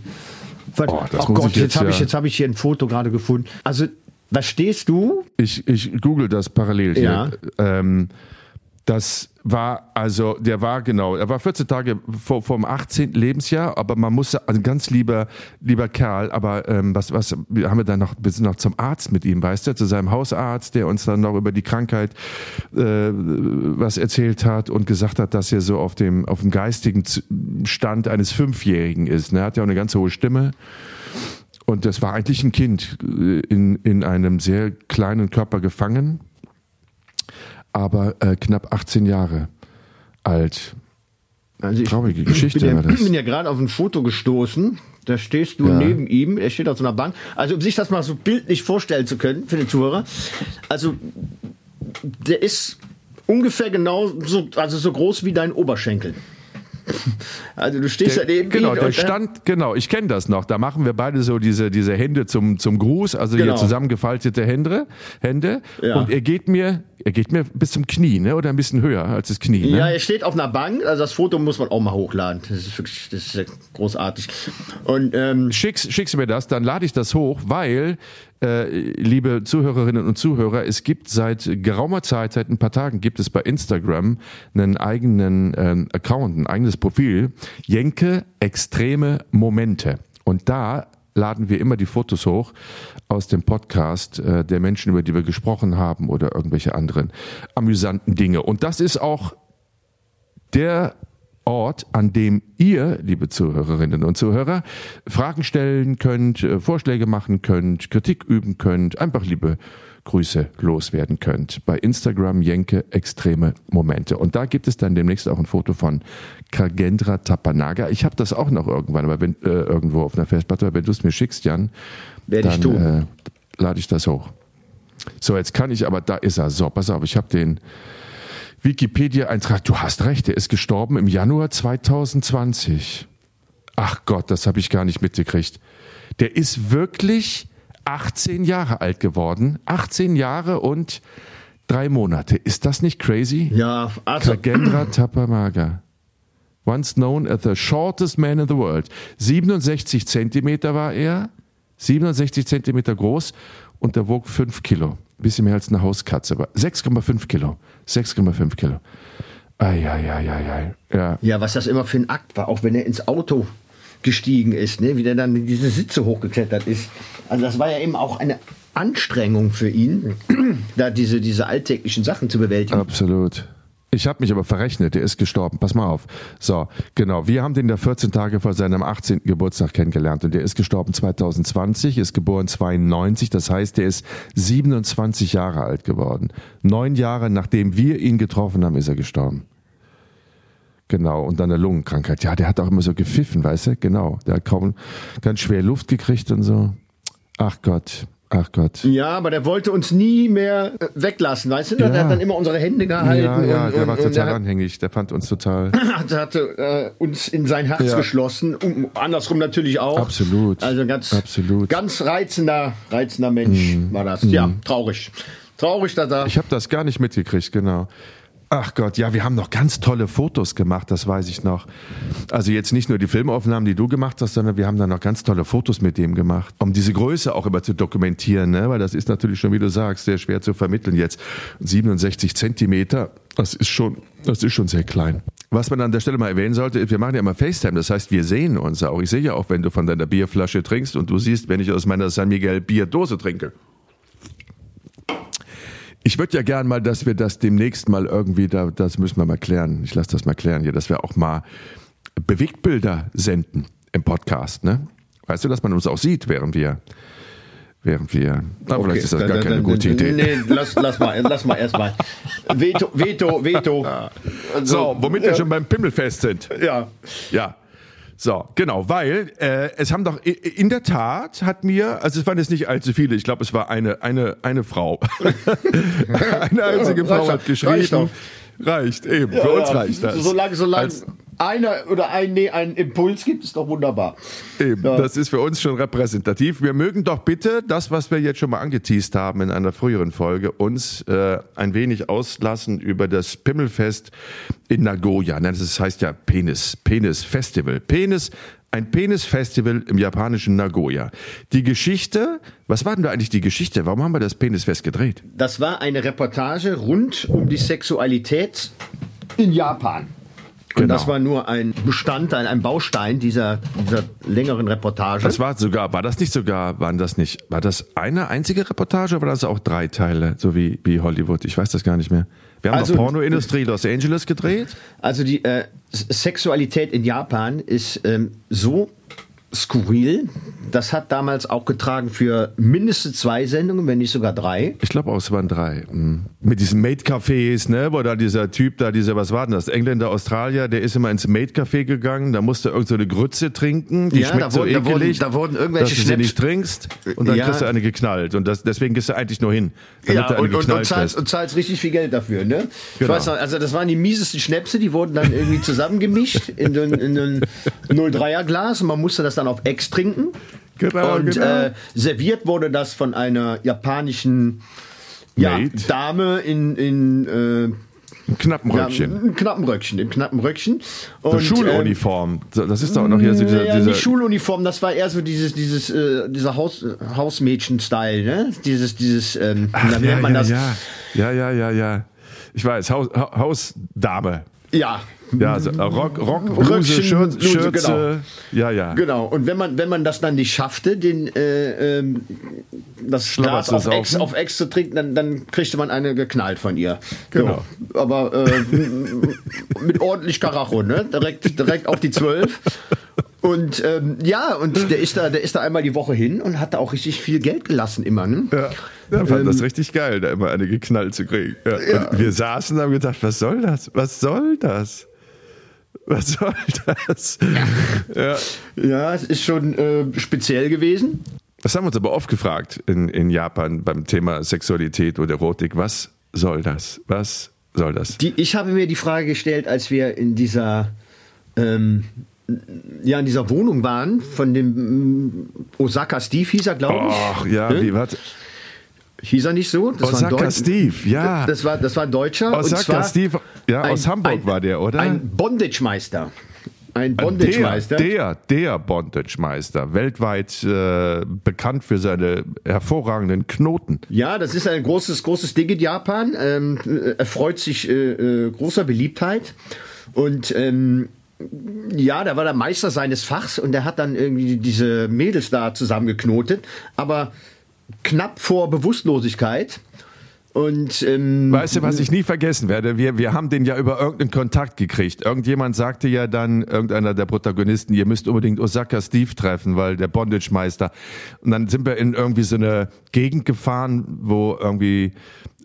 Oh, das oh muss Gott, jetzt, jetzt habe ja- ich, jetzt habe ich hier ein Foto gerade gefunden. Also, was stehst du? Ich, ich google das parallel hier. Ja. Ähm, das war, also, der war genau, er war 14 Tage vor, vor dem 18. Lebensjahr, aber man musste, also ein ganz lieber, lieber Kerl, aber ähm, was, was haben wir dann noch, wir sind noch zum Arzt mit ihm, weißt du, zu seinem Hausarzt, der uns dann noch über die Krankheit äh, was erzählt hat und gesagt hat, dass er so auf dem, auf dem geistigen Stand eines Fünfjährigen ist. Ne? Er hat ja auch eine ganz hohe Stimme. Und das war eigentlich ein Kind äh, in, in einem sehr kleinen Körper gefangen, aber äh, knapp 18 Jahre alt. Also ich Traurige Geschichte bin ja, war das. bin ja gerade auf ein Foto gestoßen. Da stehst du Ja. neben ihm. Er steht auf so einer Bank. Also, um sich das mal so bildlich vorstellen zu können für den Zuhörer. Also, der ist ungefähr genau so, also so groß wie dein Oberschenkel. Also, du stehst Der, ja neben genau, der er- stand, genau, ich kenne das noch. Da machen wir beide so diese, diese Hände zum, zum Gruß, also Genau. hier zusammengefaltete Hände, Hände. Ja. Und er geht mir, er geht mir bis zum Knie, ne? Oder ein bisschen höher als das Knie. Ne? Ja, er steht auf einer Bank. Also, das Foto muss man auch mal hochladen. Das ist wirklich, das ist großartig. Und, ähm, Schickst, schickst du mir das, dann lade ich das hoch, weil, äh, liebe Zuhörerinnen und Zuhörer, es gibt seit geraumer Zeit, seit ein paar Tagen, gibt es bei Instagram einen eigenen ähm, Account, ein eigenes Profil, Jenke Extreme Momente. Und da laden wir immer die Fotos hoch aus dem Podcast äh, der Menschen, über die wir gesprochen haben oder irgendwelche anderen amüsanten Dinge. Und das ist auch der Ort, an dem ihr, liebe Zuhörerinnen und Zuhörer, Fragen stellen könnt, äh, Vorschläge machen könnt, Kritik üben könnt, einfach liebe Grüße loswerden könnt. Bei Instagram Jenke Extreme Momente. Und da gibt es dann demnächst auch ein Foto von Kagendra Tapanaga. Ich habe das auch noch irgendwann, aber wenn, äh, irgendwo auf einer Festplatte, aber wenn du es mir schickst, Jan, Werde ich dann tun. Äh, lade ich das hoch. So, jetzt kann ich aber, da ist er. So, pass auf, ich habe den Wikipedia-Eintrag. Du hast recht, er ist gestorben im Januar 2020. Ach Gott, das habe ich gar nicht mitgekriegt. Der ist wirklich 18 Jahre alt geworden. 18 Jahre und drei Monate. Ist das nicht crazy? ja, also, Kagendra Tapamaga. Once known as the shortest man in the world. 67 Zentimeter war er. 67 Zentimeter groß und er wog 5 Kilo. Bisschen mehr als eine Hauskatze. Aber 6,5 Kilo. 6,5 Kilo. Eieieiei. Ja. Ja, was das immer für ein Akt war, auch wenn er ins Auto gestiegen ist, ne? wie der dann in diese Sitze hochgeklettert ist. Also das war ja eben auch eine Anstrengung für ihn, da diese, diese alltäglichen Sachen zu bewältigen. Absolut. Ich habe mich aber verrechnet, der ist gestorben. Pass mal auf. So, genau. Wir haben den da 14 Tage vor seinem 18. Geburtstag kennengelernt und der ist gestorben 2020, ist geboren 92. Das heißt, der ist 27 Jahre alt geworden. Neun Jahre nachdem wir ihn getroffen haben, ist er gestorben. Genau. Und dann eine Lungenkrankheit. Ja, der hat auch immer so gepfiffen, weißt du? Genau. Der hat kaum ganz schwer Luft gekriegt und so. Ach Gott. Ach Gott. Ja, aber der wollte uns nie mehr äh, weglassen, weißt du? Der Ja. hat dann immer unsere Hände gehalten Ja, ja, und, der und, war und total der anhängig. Der fand uns total. hat, hatte äh, uns in sein Herz Ja. geschlossen, um, andersrum natürlich auch. Absolut. Also ganz, Absolut. Mhm. ganz reizender, reizender Mensch war das. Ja, traurig. Traurig, dass er Ich habe das gar nicht mitgekriegt, genau. Ach Gott, ja, wir haben noch ganz tolle Fotos gemacht, das weiß ich noch. Also jetzt nicht nur die Filmaufnahmen, die du gemacht hast, sondern wir haben dann noch ganz tolle Fotos mit dem gemacht, um diese Größe auch immer zu dokumentieren, ne? weil das ist natürlich schon, wie du sagst, sehr schwer zu vermitteln jetzt. 67 Zentimeter, das ist schon, das ist schon sehr klein. Was man an der Stelle mal erwähnen sollte, wir machen ja immer FaceTime, das heißt, wir sehen uns auch. Ich sehe ja auch, wenn du von deiner Bierflasche trinkst und du siehst, wenn ich aus meiner San Miguel Bierdose trinke. Ich würde ja gern mal, dass wir das demnächst mal irgendwie, da, das müssen wir mal klären. Ich lasse das mal klären hier, dass wir auch mal Bewegtbilder senden im Podcast, ne? Weißt du, dass man uns auch sieht, während wir, während wir. Na, okay. vielleicht ist das gar dann, keine dann, gute Idee. Nee, lass, lass mal, lass mal erstmal. Veto, Veto, Veto. Also, so, womit wir schon beim Pimmelfest sind. Ja. Ja. So, genau, weil äh, es haben doch in der Tat hat mir, also es waren jetzt nicht allzu viele, ich glaube, es war eine eine eine Frau, eine einzige Frau hat geschrieben. Reicht, eben. Ja, Für uns reicht das. Solange, solange Als, einer oder ein, nee, einen Impuls gibt, ist doch wunderbar. Eben, ja. das ist für uns schon repräsentativ. Wir mögen doch bitte das, was wir jetzt schon mal angeteased haben in einer früheren Folge, uns äh, ein wenig auslassen über das Pimmelfest in Nagoya. Das heißt ja Penis, Penis Festival. Penis ein Penis-Festival im japanischen Nagoya. Die Geschichte, was war denn da eigentlich die Geschichte? Warum haben wir das Penisfest gedreht? Das war eine Reportage rund um die Sexualität in Japan. Und genau. das war nur ein Bestandteil, ein Baustein dieser, dieser längeren Reportage. Das war sogar, war das nicht sogar, waren das nicht, war das eine einzige Reportage oder war das auch drei Teile, so wie, wie Hollywood? Ich weiß das gar nicht mehr. Wir haben also, noch Pornoindustrie Los Angeles gedreht. Also die äh, Sexualität in Japan ist ähm, so skurril. Das hat damals auch getragen für mindestens zwei Sendungen, wenn nicht sogar drei. Ich glaube auch, es waren drei. Mhm. Mit diesen Maid-Cafés, ne, wo da dieser Typ da, dieser, was war denn das? Engländer, Australier, der ist immer ins Maid-Café gegangen, da musste irgend so eine Grütze trinken, die ja, schmeckt so wurden, ekelig. Da wurden, da wurden irgendwelche dass du sie nicht trinkst und dann ja. kriegst du eine geknallt. Und das, deswegen gehst du eigentlich nur hin. Ja, und, und, und, zahlst, und zahlst richtig viel Geld dafür, ne? Ich genau. weiß noch, also das waren die miesesten Schnäpse, die wurden dann irgendwie zusammengemischt in, in, in ein 03er Glas und man musste das dann auf Ex trinken. Genau, und genau. Äh, serviert wurde das von einer japanischen ja, Dame in, in äh, ein knappen Röckchen. Ja, ein knappen Röckchen, im knappen Röckchen. Und, so Schuluniform. das ist doch noch hier so dieser. Ja, dieser Schuluniform, das war eher so dieses, dieses, äh, dieser Haus, Hausmädchen-Style, ne? Dieses, dieses, ähm, Ach, ja, nennt man ja, das. Ja. ja, ja, ja, ja. Ich weiß, Haus, Hausdame. Ja, ja, also äh, Rock, Rock Bluse, Schürze, Schürze, genau. ja, ja. Genau. Und wenn man, wenn man das dann nicht schaffte, den, äh, ähm, das Glas auf Ex, auf Ex zu trinken, dann, dann kriegte man eine geknallt von ihr. Genau. So. Aber äh, mit ordentlich Karacho, ne? Direkt, direkt auf die Zwölf. Und ähm, ja, und der ist da, der ist da einmal die Woche hin und hat da auch richtig viel Geld gelassen immer. Ne? Ja, ja fand ähm, das richtig geil, da immer eine geknallt zu kriegen. Ja. Ja. Und wir saßen und haben gedacht, was soll das? Was soll das? Was soll das? Ja, ja es ist schon äh, speziell gewesen. Das haben wir uns aber oft gefragt in, in Japan beim Thema Sexualität oder Erotik. Was soll das? Was soll das? Die, ich habe mir die Frage gestellt, als wir in dieser ähm, ja in dieser Wohnung waren von dem mm, Osaka Steve hieß er, glaube ich. Ach ja, ne? wie was? Hieß er nicht so? Das Osaka war Steve, ja. Das war, das war ein Deutscher. Osaka Steve, ja, ein, aus Hamburg ein, war der, oder? Ein Bondage-Meister. Ein Bondage-Meister. Der, der, Bondage-Meister. Weltweit äh, bekannt für seine hervorragenden Knoten. Ja, das ist ein großes, großes Ding in Japan. Ähm, erfreut sich äh, äh, großer Beliebtheit. Und ähm, ja, der war der Meister seines Fachs und der hat dann irgendwie diese Mädels da zusammengeknotet. Aber knapp vor Bewusstlosigkeit. Und, ähm, weißt du, was ich nie vergessen werde? Wir, wir haben den ja über irgendeinen Kontakt gekriegt. Irgendjemand sagte ja dann, irgendeiner der Protagonisten, ihr müsst unbedingt Osaka Steve treffen, weil der Bondage-Meister. Und dann sind wir in irgendwie so eine Gegend gefahren, wo irgendwie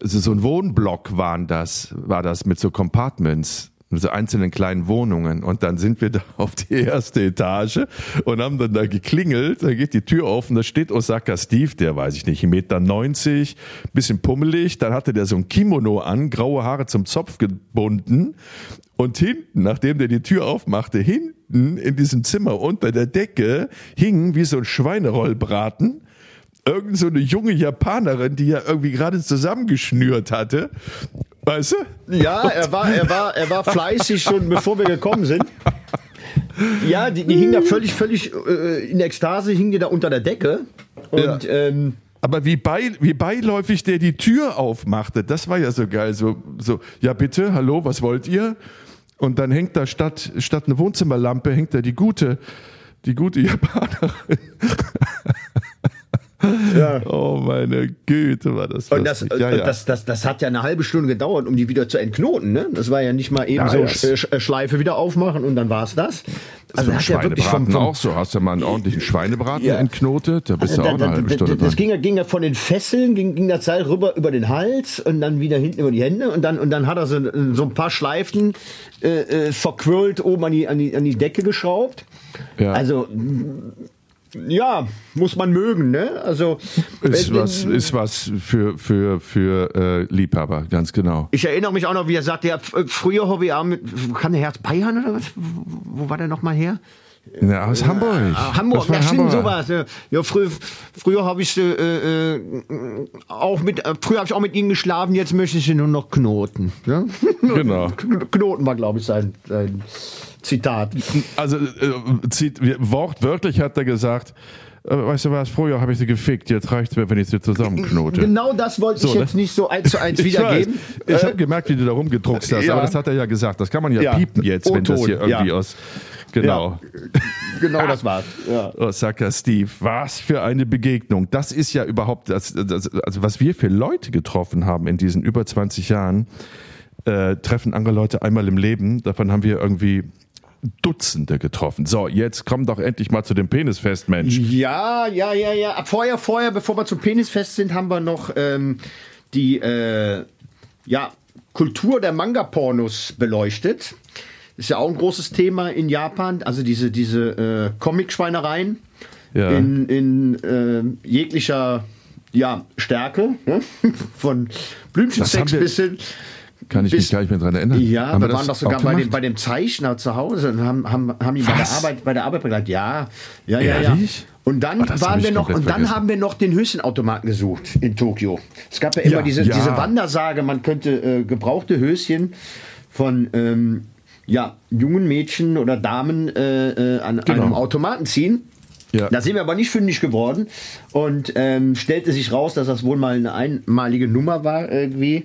so ein Wohnblock waren das, war das mit so Compartments so einzelnen kleinen Wohnungen. Und dann sind wir da auf die erste Etage und haben dann da geklingelt. Da geht die Tür auf und da steht Osaka Steve, der weiß ich nicht, 1,90 Meter, 90, bisschen pummelig. Dann hatte der so ein Kimono an, graue Haare zum Zopf gebunden. Und hinten, nachdem der die Tür aufmachte, hinten in diesem Zimmer unter der Decke hing wie so ein Schweinerollbraten irgend so eine junge Japanerin, die ja irgendwie gerade zusammengeschnürt hatte. Weißt du? Ja, er war, er war, er war fleißig schon, bevor wir gekommen sind. Ja, die, die hing da völlig, völlig äh, in Ekstase, hing die da unter der Decke. Und ja. ähm, aber wie, bei, wie beiläufig der die Tür aufmachte, das war ja so geil. So, so ja bitte, hallo, was wollt ihr? Und dann hängt da statt, statt eine Wohnzimmerlampe, hängt da die gute, die gute Japanerin. Ja. Oh meine Güte, war das. Und das, ja, ja. Das, das, das hat ja eine halbe Stunde gedauert, um die wieder zu entknoten. Ne? Das war ja nicht mal eben so Sch Schleife wieder aufmachen und dann war es das. Also das hat ja wirklich vom, vom auch so. Hast du mal einen ordentlichen Schweinebraten entknotet? Da bist also, du auch da, eine halbe Stunde Das ging ja, ging ja von den Fesseln, ging, ging das Seil rüber über den Hals und dann wieder hinten über die Hände und dann, und dann hat er so, so ein paar Schleifen äh, äh verquirlt oben an die, an, die, an die Decke geschraubt. Ja. Also ja, muss man mögen, ne? Also ist was, ist was für für für äh, Liebhaber, ganz genau. Ich erinnere mich auch noch, wie er sagte, ja, früher habe ich auch mit, kann der Herz Bayern oder was? Wo war der noch mal her? Ja, aus Hamburg. Ja, Hamburg, ja, stimmt, sowas. Ja, früher, früher habe ich äh, äh, auch mit, äh, früher habe ich auch mit ihnen geschlafen, jetzt möchte ich sie nur noch knoten. Ja? Genau. Knoten war, glaube ich, sein, sein Zitat. Also äh, wortwörtlich hat er gesagt, äh, weißt du was, früher habe ich sie gefickt, jetzt reicht es mir, wenn ich sie zusammenknote. Genau das wollte so, ich jetzt ne? nicht so eins zu eins wiedergeben. Ich, ich habe gemerkt, wie du da rumgedruckst hast, ja. aber das hat er ja gesagt. Das kann man ja, ja. piepen jetzt, wenn das hier irgendwie ja. aus... Genau. genau das war's. Ja. Osaka Steve, was für eine Begegnung. Das ist ja überhaupt, das, das, also was wir für Leute getroffen haben in diesen über 20 Jahren, äh, treffen andere Leute einmal im Leben. Davon haben wir irgendwie Dutzende getroffen. So, jetzt komm doch endlich mal zu dem Penisfest, Mensch. Ja, ja, ja, ja. Vorher, vorher, bevor wir zum Penisfest sind, haben wir noch ähm, die äh, ja, Kultur der Manga-Pornos beleuchtet. Ist ja auch ein großes Thema in Japan. Also diese, diese äh, Comic-Schweinereien ja. in, in äh, jeglicher ja, Stärke. Ne? Von Blümchensex bis hin kann ich Bis, mich gar nicht mehr daran erinnern. Ja, haben wir, waren doch sogar bei dem, bei dem Zeichner zu Hause und haben, haben, haben ihn bei der Arbeit, bei der Arbeit begleitet. Ja, ja, ja, ja. Und dann oh, waren wir noch, und dann haben wir noch den Höschenautomaten gesucht in Tokio. Es gab ja immer ja, diese, ja. diese Wandersage, man könnte äh, gebrauchte Höschen von ähm, ja, jungen Mädchen oder Damen äh, äh, an genau. einem Automaten ziehen. Ja. Da sind wir aber nicht fündig geworden und ähm, stellte sich raus, dass das wohl mal eine einmalige Nummer war irgendwie.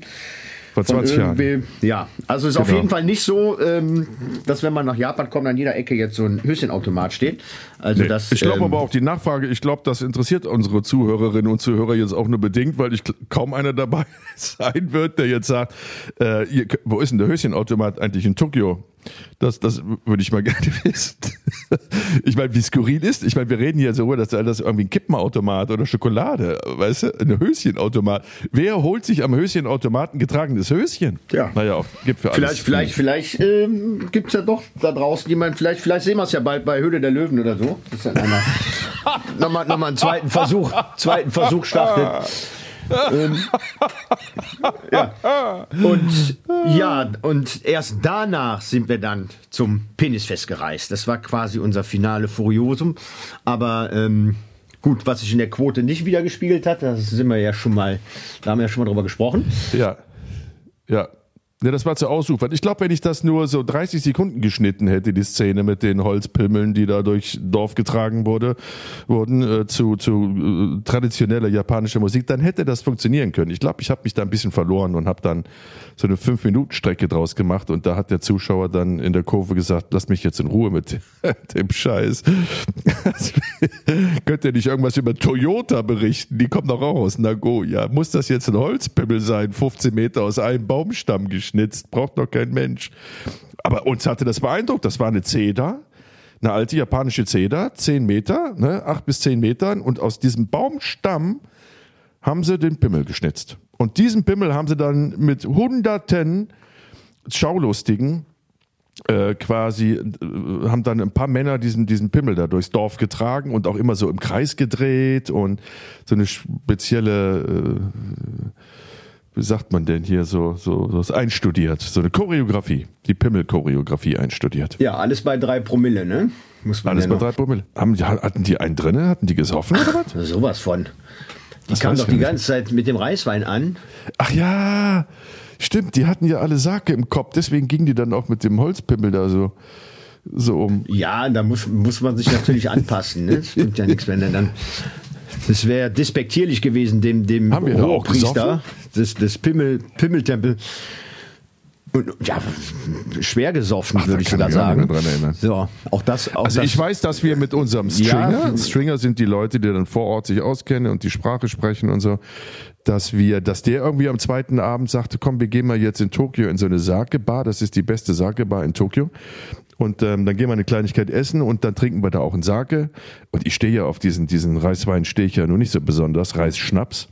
Vor 20 Jahren. Ja, also es ist genau. auf jeden Fall nicht so, ähm, dass wenn man nach Japan kommt, an jeder Ecke jetzt so ein Höschenautomat steht. Also nee. das, ich glaube ähm, aber auch die Nachfrage, ich glaube, das interessiert unsere Zuhörerinnen und Zuhörer jetzt auch nur bedingt, weil ich kaum einer dabei sein wird, der jetzt sagt, äh, ihr, wo ist denn der Höschenautomat eigentlich in Tokio? Das, das würde ich mal gerne wissen. Ich meine, wie skurril ist. Ich meine, wir reden hier so, dass das irgendwie ein Kippenautomat oder Schokolade, weißt du, ein Höschenautomat. Wer holt sich am Höschenautomaten getragenes Höschen? Ja. Naja, gibt für alles. Vielleicht, vielleicht, vielleicht ähm, gibt es ja doch da draußen jemand, vielleicht, vielleicht sehen wir es ja bald bei Höhle der Löwen oder so. Das ist ja nochmal, nochmal einen zweiten Versuch, zweiten Versuch startet ähm, ja. Und ja, und erst danach sind wir dann zum Penisfest gereist. Das war quasi unser Finale Furiosum. Aber ähm, gut, was sich in der Quote nicht wiedergespiegelt hat, das sind wir ja schon mal, da haben wir ja schon mal drüber gesprochen. Ja. Ja, ja, das war zu ausufern. Ich glaube, wenn ich das nur so 30 Sekunden geschnitten hätte, die Szene mit den Holzpimmeln, die da durchs Dorf getragen wurde, wurden äh, zu, zu äh, traditioneller japanischer Musik, dann hätte das funktionieren können. Ich glaube, ich habe mich da ein bisschen verloren und habe dann so eine 5-Minuten-Strecke draus gemacht und da hat der Zuschauer dann in der Kurve gesagt, lass mich jetzt in Ruhe mit dem Scheiß. Könnt ihr nicht irgendwas über Toyota berichten? Die kommen doch auch aus Nagoya. Muss das jetzt ein Holzpimmel sein, 15 Meter aus einem Baumstamm geschnitten? Geschnitzt, braucht noch kein Mensch. Aber uns hatte das beeindruckt. Das war eine Zeder, eine alte japanische Zeder, zehn Meter, ne, acht bis zehn Metern. Und aus diesem Baumstamm haben sie den Pimmel geschnitzt. Und diesen Pimmel haben sie dann mit hunderten Schaulustigen äh, quasi, äh, haben dann ein paar Männer diesen, diesen Pimmel da durchs Dorf getragen und auch immer so im Kreis gedreht und so eine spezielle äh, wie sagt man denn hier, so, so, so einstudiert, so eine Choreografie, die Pimmel-Choreografie einstudiert. Ja, alles bei drei Promille, ne? Muss man alles ja bei drei Promille. Haben, hatten die einen drinne? Hatten die gesoffen oder was? Sowas von. Die das kamen doch die nicht. ganze Zeit mit dem Reiswein an. Ach ja, stimmt, die hatten ja alle Sake im Kopf, deswegen gingen die dann auch mit dem Holzpimmel da so, so um. Ja, da muss, muss man sich natürlich anpassen. Ne? Das bringt ja nichts, wenn er dann das wäre despektierlich gewesen dem, dem Haben wir Hochpriester des, des Pimmel, Pimmeltempel. Und, ja, schwer gesoffen, würde ich sogar sagen. So, auch das. Auch Also das, ich weiß, dass wir mit unserem Stringer, Ja. Stringer sind die Leute, die dann vor Ort sich auskennen und die Sprache sprechen und so, dass wir, dass der irgendwie am zweiten Abend sagte, komm, wir gehen mal jetzt in Tokio in so eine Sake-Bar, das ist die beste Sake-Bar in Tokio. Und ähm, dann gehen wir eine Kleinigkeit essen und dann trinken wir da auch einen Sake. Und ich stehe ja auf diesen, diesen Reiswein, stehe ich ja nur nicht so besonders, Reisschnaps.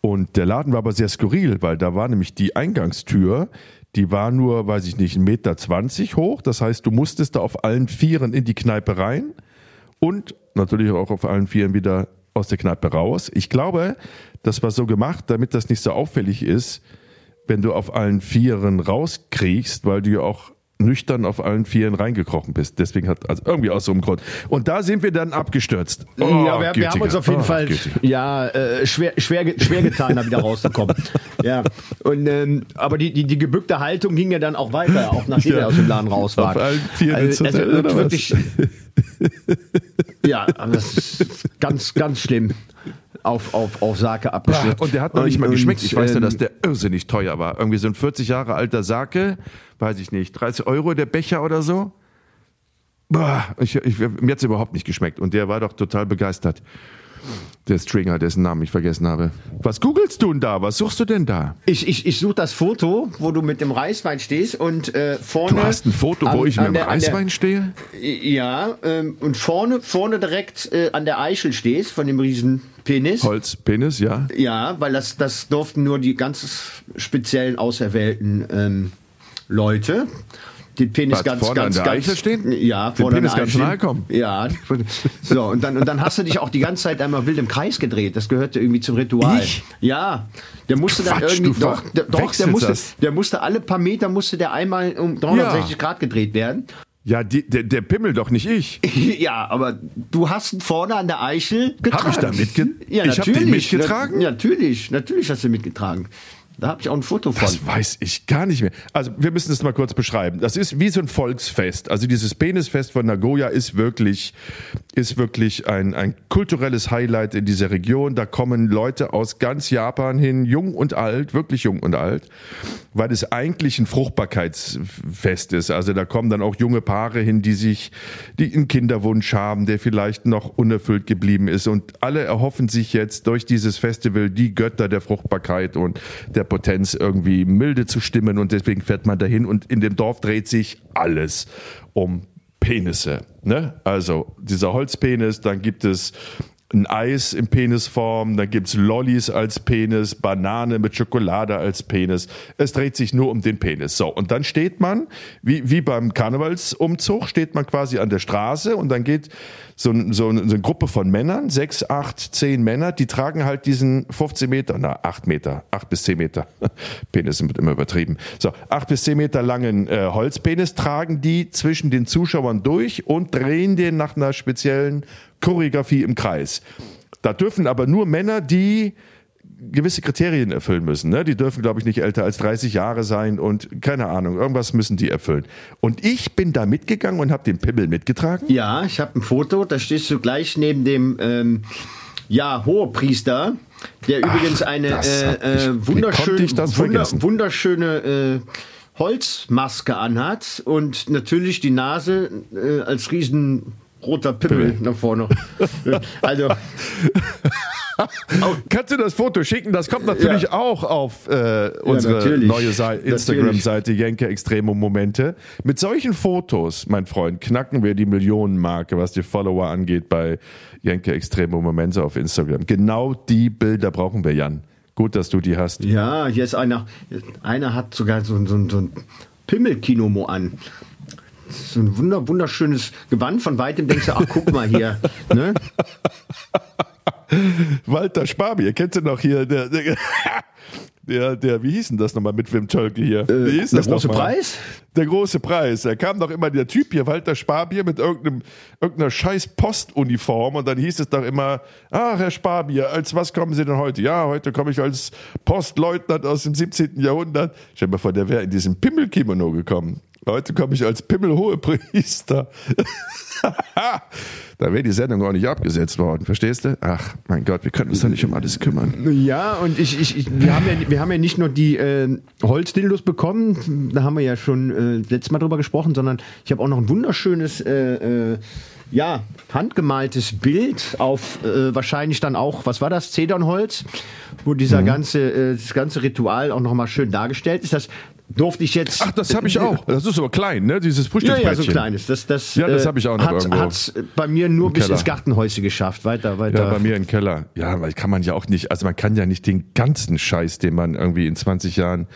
Und der Laden war aber sehr skurril, weil da war nämlich die Eingangstür, die war nur, weiß ich nicht, 1,20 Meter hoch. Das heißt, du musstest da auf allen Vieren in die Kneipe rein und natürlich auch auf allen Vieren wieder aus der Kneipe raus. Ich glaube, das war so gemacht, damit das nicht so auffällig ist, wenn du auf allen Vieren rauskriegst, weil du ja auch nüchtern auf allen Vieren reingekrochen bist. Deswegen hat, also irgendwie aus so einem Grund. Und da sind wir dann abgestürzt. ja, wir, wir haben Gütiger. uns auf jeden Oh, Fall Gütiger. ja, äh, schwer, schwer, schwer getan, da wieder rauszukommen. ja, und, ähm, aber die, die, die gebückte Haltung ging ja dann auch weiter, auch nachdem Ja. wir aus dem Laden raus waren. Auf allen Vieren also, also wirklich, ja, das ist ganz, ganz schlimm. Auf, auf, auf Sake abgestürzt. Und der hat noch nicht mal geschmeckt. Ich weiß ja, ähm, dass der irrsinnig teuer war. Irgendwie so ein 40 Jahre alter Sake, weiß ich nicht, 30 Euro der Becher oder so. Boah, ich, ich, mir hat's überhaupt nicht geschmeckt. Und der war doch total begeistert. Der Stringer, dessen Namen ich vergessen habe. Was googelst du denn da? Was suchst du denn da? Ich, ich, ich suche das Foto, wo du mit dem Reiswein stehst und äh, vorne. Du hast ein Foto, wo an- ich mit an dem der- an der- Reiswein stehe? Ja, ähm, und vorne, vorne direkt äh, an der Eichel stehst von dem riesen Penis. Holz, Penis, ja. Ja, weil das, das durften nur die ganz speziellen auserwählten ähm, Leute. Den Penis Was, ganz, vorne an ganz, der ganz, Eichel stehen? Ja, Den vorne an Penis der ganz Eichel. nahe kommen? Ja. So, und dann, und dann hast du dich auch die ganze Zeit einmal wild im Kreis gedreht. Das gehörte irgendwie zum Ritual. Ich? Ja. Der musste dann Quatsch, irgendwie, du doch, ver- der, doch, der wechselst musste, das. der musste alle paar Meter musste der einmal um 360 Grad gedreht werden. Ja, die, der, der Pimmel doch nicht ich. Ja, aber du hast ihn vorne an der Eichel getragen. ich da mitge- Ja, Ich hab den mitgetragen? Na, natürlich, natürlich hast du mitgetragen. Da habe ich auch ein Foto von. Das weiß ich gar nicht mehr. Also wir müssen das mal kurz beschreiben. Das ist wie so ein Volksfest. Also dieses Penisfest von Nagoya ist wirklich, ist wirklich ein, ein kulturelles Highlight in dieser Region. Da kommen Leute aus ganz Japan hin, jung und alt, wirklich jung und alt, weil es eigentlich ein Fruchtbarkeitsfest ist. Also da kommen dann auch junge Paare hin, die sich, die einen Kinderwunsch haben, der vielleicht noch unerfüllt geblieben ist. Und alle erhoffen sich jetzt durch dieses Festival die Götter der Fruchtbarkeit und der Potenz irgendwie milde zu stimmen. Und deswegen fährt man dahin und in dem Dorf dreht sich alles um Penisse. Ne? Also dieser Holzpenis, dann gibt es ein Eis in Penisform, dann gibt's Lollis als Penis, Banane mit Schokolade als Penis. Es dreht sich nur um den Penis. So, und dann steht man, wie, wie beim Karnevalsumzug, steht man quasi an der Straße und dann geht so, so, eine- so eine Gruppe von Männern, sechs, acht, zehn Männer, die tragen halt diesen 15 Meter, na, acht Meter, acht bis zehn Meter, Penis wird immer übertrieben. So, acht bis zehn Meter langen äh, Holzpenis tragen die zwischen den Zuschauern durch und drehen den nach einer speziellen Choreografie im Kreis. Da dürfen aber nur Männer, die gewisse Kriterien erfüllen müssen. Ne? Die dürfen, glaube ich, nicht älter als 30 Jahre sein und keine Ahnung, irgendwas müssen die erfüllen. Und ich bin da mitgegangen und habe den Pimmel mitgetragen. Ja, ich habe ein Foto, da stehst du gleich neben dem ähm, ja, Hohepriester, der übrigens eine äh, äh, wunderschön, wunder, wunderschöne äh, Holzmaske anhat und natürlich die Nase äh, als riesen roter Pimmel nach vorne. also Kannst du das Foto schicken? Das kommt natürlich Ja. auch auf äh, unsere natürlich. neue Sei- Instagram-Seite Jenke Extremo Momente. Mit solchen Fotos, mein Freund, knacken wir die Millionenmarke, was die Follower angeht bei Jenke Extremo Momente auf Instagram. Genau die Bilder brauchen wir, Jan. Gut, dass du die hast. Ja, hier ist einer. Einer hat sogar so, so, so ein Pimmelkinomo an. So ein wunder, wunderschönes Gewand. Von weitem denkst du, ach, guck mal hier. Ne? Walter Sparbier, kennst du noch hier? Der, der, der, der wie hieß denn das nochmal mit Wim Tölke hier? hieß der große nochmal? Preis? Der große Preis. Da kam doch immer der Typ hier, Walter Sparbier, mit irgendeinem, irgendeiner scheiß Postuniform und dann hieß es doch immer, ach, Herr Sparbier, als was kommen Sie denn heute? Ja, heute komme ich als Postleutnant aus dem 17. Jahrhundert. Stell dir mal vor, der wäre in diesem Pimmelkimono gekommen. Heute komme ich als Pimmelhohepriester. da wäre die Sendung auch nicht abgesetzt worden, verstehst du? Ach, mein Gott, wir können uns doch nicht um alles kümmern. Ja, und ich, ich, ich wir, haben ja, wir haben ja nicht nur die äh, Holzdildos bekommen, da haben wir ja schon äh, letztes Mal drüber gesprochen, sondern ich habe auch noch ein wunderschönes äh, äh, ja, handgemaltes Bild auf äh, wahrscheinlich dann auch, was war das, Zedernholz, wo dieser mhm. ganze, äh, das ganze Ritual auch nochmal schön dargestellt ist. Das durfte ich jetzt. Ach, das habe ich auch. Das ist aber klein, ne? Dieses Frühstücksbrettchen. Ja, ja, so kleines. Das, das, ja, das habe ich auch noch hat, irgendwo. Hat's bei mir nur bis ins Gartenhäuschen geschafft. Weiter, weiter. Ja, bei mir im Keller. Ja, weil kann man ja auch nicht, also man kann ja nicht den ganzen Scheiß, den man irgendwie in 20 Jahren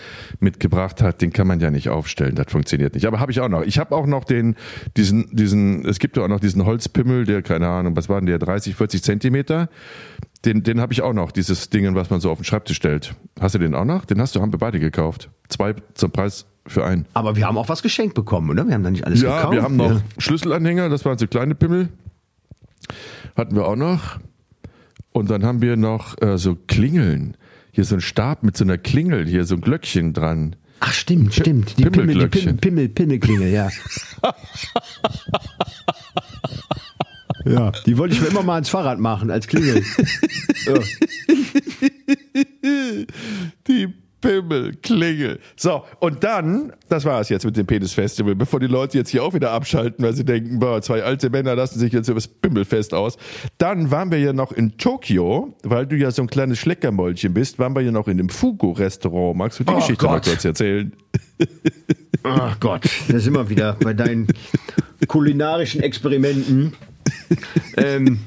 mitgebracht hat, den kann man ja nicht aufstellen. Das funktioniert nicht. Aber habe ich auch noch. Ich habe auch noch den, diesen, diesen, es gibt ja auch noch diesen Holzpimmel, der, keine Ahnung, was war denn der, 30, 40 Zentimeter den, den habe ich auch noch, dieses Ding, was man so auf den Schreibtisch stellt. Hast du den auch noch? Den hast du, haben wir beide gekauft. Zwei zum Preis für einen. Aber wir haben auch was geschenkt bekommen, oder? Wir haben da nicht alles ja, gekauft. Ja, wir haben noch ja. Schlüsselanhänger, das waren so kleine Pimmel. Hatten wir auch noch. Und dann haben wir noch äh, so Klingeln. Hier so ein Stab mit so einer Klingel, hier so ein Glöckchen dran. Ach, stimmt, stimmt. Die Pimmel, die Pimmel, Pimmel, Pimmelklingel, ja. Ja, die wollte ich mir immer mal ins Fahrrad machen, als Klingel. Ja. Die Pimmelklingel. So, und dann, das war es jetzt mit dem Penis-Festival, bevor die Leute jetzt hier auch wieder abschalten, weil sie denken, boah, zwei alte Männer lassen sich jetzt über das Pimmelfest aus. Dann waren wir ja noch in Tokio, weil du ja so ein kleines Schleckermäulchen bist, waren wir ja noch in dem Fugu-Restaurant. Magst du die oh Geschichte Gott. mal kurz erzählen? Ach Gott, da sind wir wieder bei deinen kulinarischen Experimenten ähm,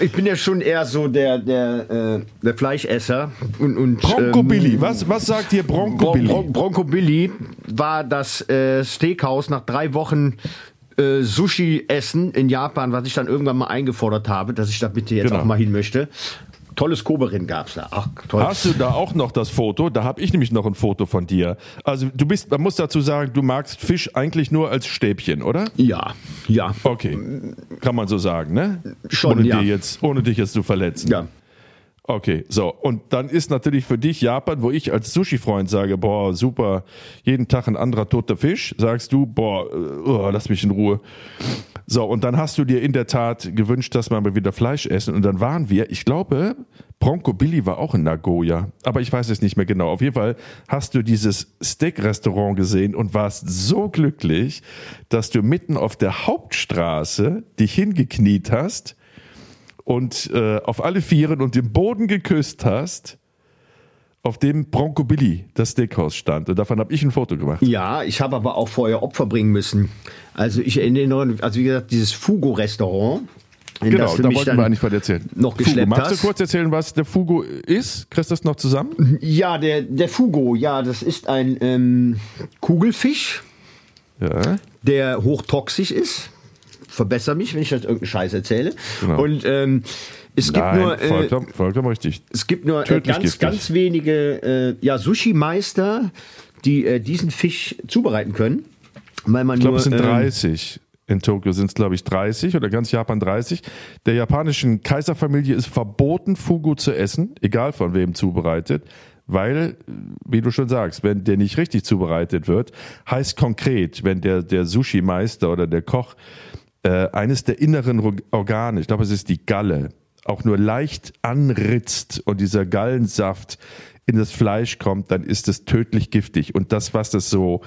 ich bin ja schon eher so der, der, äh, der Fleischesser. Und, und, Bronco ähm, Billy, was, was sagt ihr Bronco Billy? Bron Bronco Billy war das äh, Steakhouse nach drei Wochen äh, Sushi essen in Japan, was ich dann irgendwann mal eingefordert habe, dass ich da bitte jetzt genau. auch mal hin möchte tolles Koberin gab's da. Ach, toll. Hast du da auch noch das Foto? Da habe ich nämlich noch ein Foto von dir. Also du bist, man muss dazu sagen, du magst Fisch eigentlich nur als Stäbchen, oder? Ja, ja. Okay, kann man so sagen, ne? Schon, ohne ja. Dir jetzt, ohne dich jetzt zu verletzen. Ja. Okay, so. Und dann ist natürlich für dich Japan, wo ich als Sushi-Freund sage, boah, super, jeden Tag ein anderer toter Fisch, sagst du, boah, oh, lass mich in Ruhe. So, und dann hast du dir in der Tat gewünscht, dass wir mal wieder Fleisch essen. Und dann waren wir, ich glaube, Bronco Billy war auch in Nagoya, aber ich weiß es nicht mehr genau. Auf jeden Fall hast du dieses Steak-Restaurant gesehen und warst so glücklich, dass du mitten auf der Hauptstraße dich hingekniet hast und äh, auf alle Vieren und den Boden geküsst hast, auf dem Bronco Billy das Steakhouse stand. Und davon habe ich ein Foto gemacht. Ja, ich habe aber auch vorher Opfer bringen müssen. Also ich erinnere, also wie gesagt, dieses Fugo-Restaurant. Genau, da wollten wir eigentlich was erzählen. Noch geschleppt Fugo. Magst du kurz erzählen, was der Fugo ist? Kriegst du das noch zusammen? Ja, der, der Fugo, ja, das ist ein ähm, Kugelfisch, ja. der hochtoxisch ist verbessere mich, wenn ich jetzt irgendeinen Scheiß erzähle. Genau. Und ähm, es gibt Nein, nur äh, vollkommen, vollkommen richtig. Es gibt nur äh, ganz, giftig. ganz wenige äh, ja, Sushi-Meister, die äh, diesen Fisch zubereiten können. Weil man ich glaube, es sind 30. Ähm, in Tokio sind es, glaube ich, 30 oder ganz Japan 30. Der japanischen Kaiserfamilie ist verboten, Fugu zu essen, egal von wem zubereitet, weil, wie du schon sagst, wenn der nicht richtig zubereitet wird, heißt konkret, wenn der, der Sushi-Meister oder der Koch äh, eines der inneren Organe, ich glaube, es ist die Galle, auch nur leicht anritzt und dieser Gallensaft in das Fleisch kommt, dann ist es tödlich giftig. Und das, was das so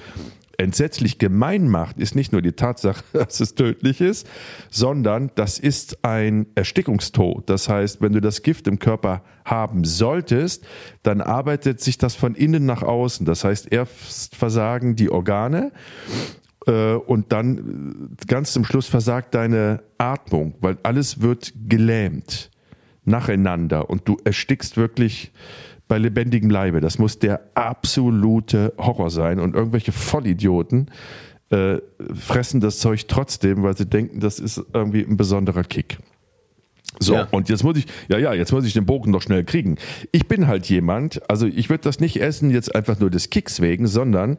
entsetzlich gemein macht, ist nicht nur die Tatsache, dass es tödlich ist, sondern das ist ein Erstickungstod. Das heißt, wenn du das Gift im Körper haben solltest, dann arbeitet sich das von innen nach außen. Das heißt, erst versagen die Organe und dann äh, ganz zum Schluss versagt deine Atmung, weil alles wird gelähmt nacheinander und du erstickst wirklich bei lebendigem Leibe. Das muss der absolute Horror sein und irgendwelche Vollidioten äh, fressen das Zeug trotzdem, weil sie denken, das ist irgendwie ein besonderer Kick. So, ja. und jetzt muss ich, ja, ja, jetzt muss ich den Bogen noch schnell kriegen. Ich bin halt jemand, also ich würde das nicht essen jetzt einfach nur des Kicks wegen, sondern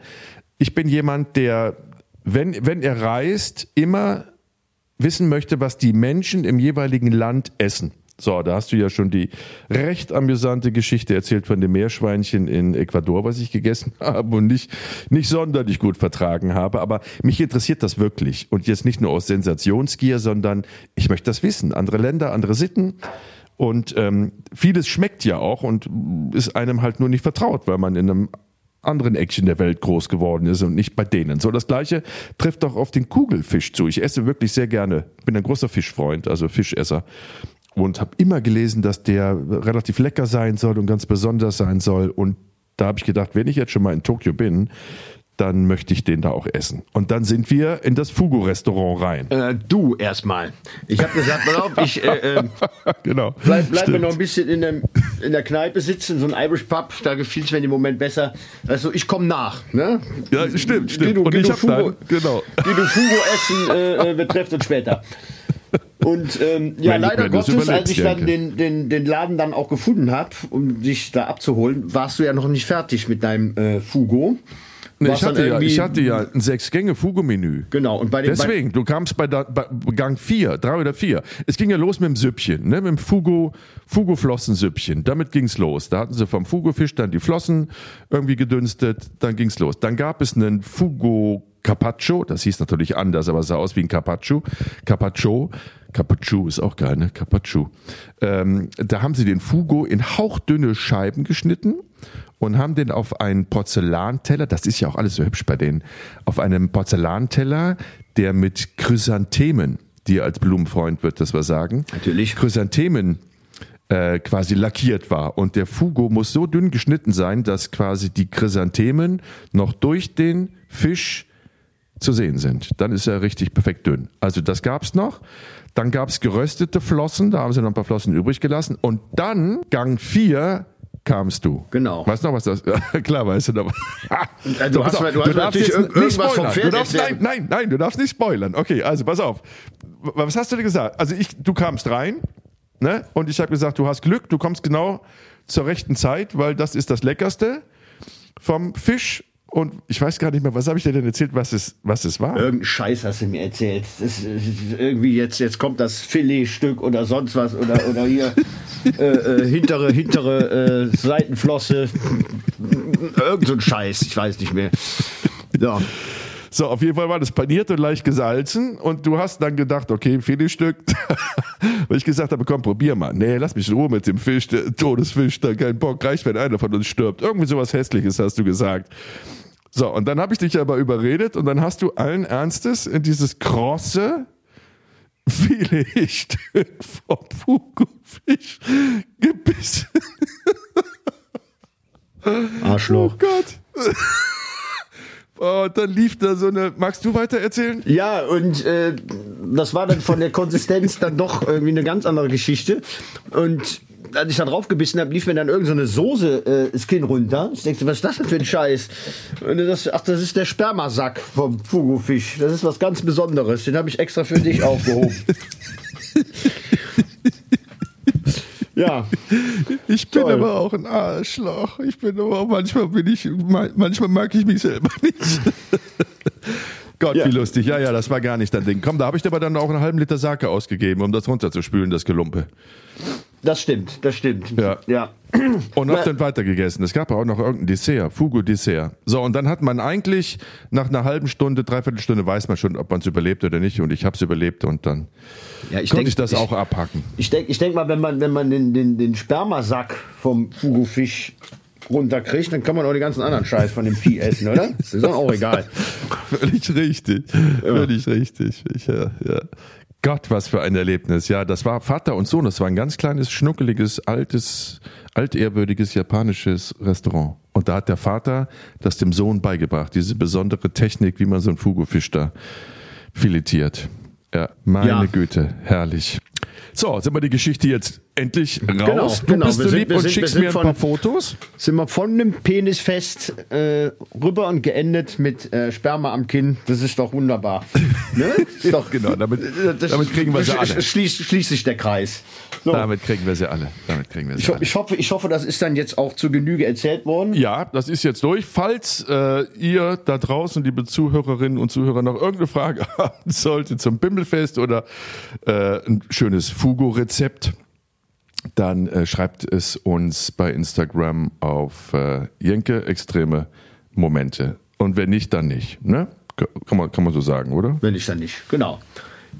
ich bin jemand, der wenn, wenn er reist, immer wissen möchte, was die Menschen im jeweiligen Land essen. So, da hast du ja schon die recht amüsante Geschichte erzählt von dem Meerschweinchen in Ecuador, was ich gegessen habe und nicht, nicht sonderlich gut vertragen habe. Aber mich interessiert das wirklich. Und jetzt nicht nur aus Sensationsgier, sondern ich möchte das wissen. Andere Länder, andere Sitten. Und ähm, vieles schmeckt ja auch und ist einem halt nur nicht vertraut, weil man in einem anderen Eckchen der Welt groß geworden ist und nicht bei denen. So, das gleiche trifft auch auf den Kugelfisch zu. Ich esse wirklich sehr gerne, bin ein großer Fischfreund, also Fischesser. Und habe immer gelesen, dass der relativ lecker sein soll und ganz besonders sein soll. Und da habe ich gedacht, wenn ich jetzt schon mal in Tokio bin, dann möchte ich den da auch essen. Und dann sind wir in das Fugo-Restaurant rein. Äh, du erstmal. Ich habe gesagt, pass auf, ich äh, äh, genau. bleib, bleib mir noch ein bisschen in, dem, in der Kneipe sitzen, so ein Irish Pub, da gefiel es mir im Moment besser. Also ich komme nach. Ne? Ja, stimmt, stimmt. Du, Und geh ich Fugo, dann, genau. Du Fugo essen, äh, äh, wir treffen uns später. Und ähm, ja, Wenn leider Gottes, als ich dann den, den, den Laden dann auch gefunden habe, um dich da abzuholen, warst du ja noch nicht fertig mit deinem äh, Fugo. Nee, ich, hatte ja, ich hatte ja ein Sechs-Gänge-Fugo-Menü. Genau, und bei den Deswegen, du kamst bei, da, bei Gang 4, 3 oder 4. Es ging ja los mit dem Süppchen, ne? mit dem Fugo, Fugo-Flossensüppchen. Damit ging's los. Da hatten sie vom Fugo-Fisch dann die Flossen irgendwie gedünstet, dann ging's los. Dann gab es einen Fugo Carpaccio, das hieß natürlich anders, aber es sah aus wie ein Carpaccio. Carpaccio, Carpaccio ist auch geil, ne? Carpaccio. Ähm, da haben sie den Fugo in hauchdünne Scheiben geschnitten und haben den auf einen Porzellanteller, das ist ja auch alles so hübsch bei denen, auf einem Porzellanteller, der mit Chrysanthemen, dir als Blumenfreund wird das was sagen, Natürlich. Chrysanthemen äh, quasi lackiert war. Und der Fugo muss so dünn geschnitten sein, dass quasi die Chrysanthemen noch durch den Fisch zu sehen sind. Dann ist er richtig perfekt dünn. Also das gab's noch. Dann gab's geröstete Flossen, da haben sie noch ein paar Flossen übrig gelassen. Und dann, Gang 4, kamst du. Genau. Weißt du noch, was das Klar, weißt du noch. Äh, du hast- du hast natürlich jetzt irg- nicht irgendwas vom spoilern. Pferd Du darfst, nein, nein, nein, du darfst nicht spoilern. Okay, also pass auf. Was hast du dir gesagt? Also ich, du kamst rein, ne? Und ich habe gesagt, du hast Glück, du kommst genau zur rechten Zeit, weil das ist das Leckerste vom Fisch. Und ich weiß gar nicht mehr, was habe ich dir denn erzählt, was es, was es war? Irgendein Scheiß hast du mir erzählt. Das irgendwie jetzt, jetzt kommt das Filetstück oder sonst was oder, oder hier äh, äh, hintere, hintere äh, Seitenflosse. Irgend so ein Scheiß, ich weiß nicht mehr. Ja. So, auf jeden Fall war das paniert und leicht gesalzen und du hast dann gedacht, okay, Filetstück. Weil ich gesagt habe, komm, probier mal. Nee, lass mich in Ruhe mit dem Fisch, der Todesfisch, da kein Bock, reicht, wenn einer von uns stirbt. Irgendwie sowas Hässliches hast du gesagt. So, und dann habe ich dich aber überredet und dann hast du allen Ernstes in dieses krosse Filetstück vom Fugu-Fisch gebissen. Arschloch. Oh Gott. Oh, und dann lief da so eine. Magst du weiter erzählen? Ja, und äh, das war dann von der Konsistenz dann doch irgendwie eine ganz andere Geschichte. Und als ich da drauf gebissen habe, lief mir dann irgend so eine Soße äh, das Kinn runter. Ich denke, was ist das denn für ein Scheiß? Das, ach, das ist der Spermasack vom Fugu-Fisch. Das ist was ganz Besonderes. Den habe ich extra für dich aufgehoben. ja, Ich bin Toll. aber auch ein Arschloch. Ich bin aber auch manchmal bin ich, manchmal mag ich mich selber nicht. Gott, Ja. wie lustig. Ja, ja, das war gar nicht dein Ding. Komm, da habe ich dir aber dann auch einen halben Liter Sake ausgegeben, um das runterzuspülen, das Gelumpe. Das stimmt, das stimmt. Ja. ja. Und hab dann weitergegessen. Es gab auch noch irgendein Dessert, Fugu-Dessert. So, und dann hat man eigentlich nach einer halben Stunde, dreiviertel Stunde weiß man schon, ob man es überlebt oder nicht. Und ich habe es überlebt und dann Ja, ich konnte denk- ich das auch abhacken. Ich denke ich denk mal, wenn man, wenn man den, den, den Spermasack vom Fugu-Fisch runterkriegt, dann kann man auch den ganzen anderen Scheiß von dem Vieh essen, oder? Das ist doch auch egal. Völlig richtig. Völlig richtig. Ich, ja, ja. Gott, was für ein Erlebnis. Ja, das war Vater und Sohn. Das war ein ganz kleines, schnuckeliges, altes, altehrwürdiges japanisches Restaurant. Und da hat der Vater das dem Sohn beigebracht. Diese besondere Technik, wie man so einen Fugofisch da filetiert. Ja, meine Ja. Güte. Herrlich. So, sind wir die Geschichte jetzt endlich raus? du genau. bist Wir so sind- lieb und sind- schickst mir ein von- paar Fotos. Sind wir von einem Penisfest äh, rüber und geendet mit äh, Sperma am Kinn. Das ist doch wunderbar. Ne? Ist doch, Genau, damit, das- damit kriegen wir sie alle. Schließt, schließt sich der Kreis. So. Damit kriegen wir sie alle. Damit kriegen wir sie Ich, alle. ich, hoffe, ich hoffe, das ist dann jetzt auch zu Genüge erzählt worden. Ja, das ist jetzt durch. Falls äh, ihr da draußen, liebe Zuhörerinnen und Zuhörer, noch irgendeine Frage haben solltet zum Bimmelfest oder äh, ein schönes Fugo-Rezept, dann äh, schreibt es uns bei Instagram auf äh, Jenke extreme Momente. Und wenn nicht, dann nicht. Ne? Kann, man, kann man so sagen, oder? Wenn nicht, dann nicht. Genau.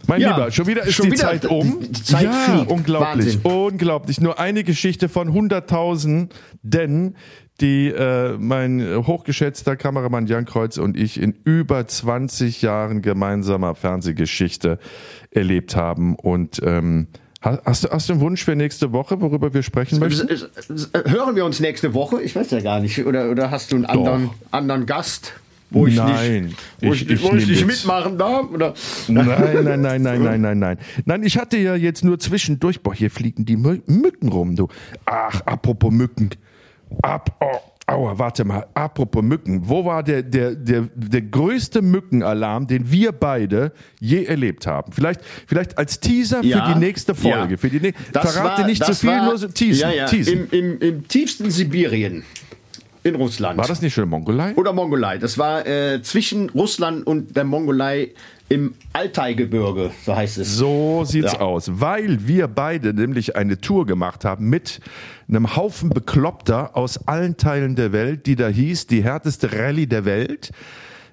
Mein ja, Lieber, schon wieder ist schon die wieder Zeit um. Die Zeit ja, fliegt. unglaublich, Wahnsinn. unglaublich. Nur eine Geschichte von 100.000, denn die äh, mein hochgeschätzter Kameramann Jan Kreuz und ich in über 20 Jahren gemeinsamer Fernsehgeschichte erlebt haben und ähm, Hast du, hast du einen Wunsch für nächste Woche, worüber wir sprechen möchten? Hören wir uns nächste Woche? Ich weiß ja gar nicht. Oder, oder hast du einen anderen, anderen Gast? wo ich nein, nicht, wo ich, ich, ich, wo ich nicht mitmachen darf? Oder? Nein, nein, nein, nein, nein, nein, nein. Nein, ich hatte ja jetzt nur zwischendurch, boah, hier fliegen die Mücken rum, du. Ach, apropos Mücken. Ab, oh, aua, warte mal, apropos Mücken. Wo war der, der, der, der größte Mückenalarm, den wir beide je erlebt haben? Vielleicht, vielleicht als Teaser ja, für die nächste Folge. Ja. Für die ne Verrate war, nicht zu so viel, war, nur so teasen. Ja, ja. Im, im, Im tiefsten Sibirien in Russland. War das nicht schon Mongolei? Oder Mongolei. Das war äh, zwischen Russland und der Mongolei im Altai-Gebirge, so heißt es. So sieht's ja. aus, weil wir beide nämlich eine Tour gemacht haben mit einem Haufen Bekloppter aus allen Teilen der Welt, die da hieß, die härteste Rallye der Welt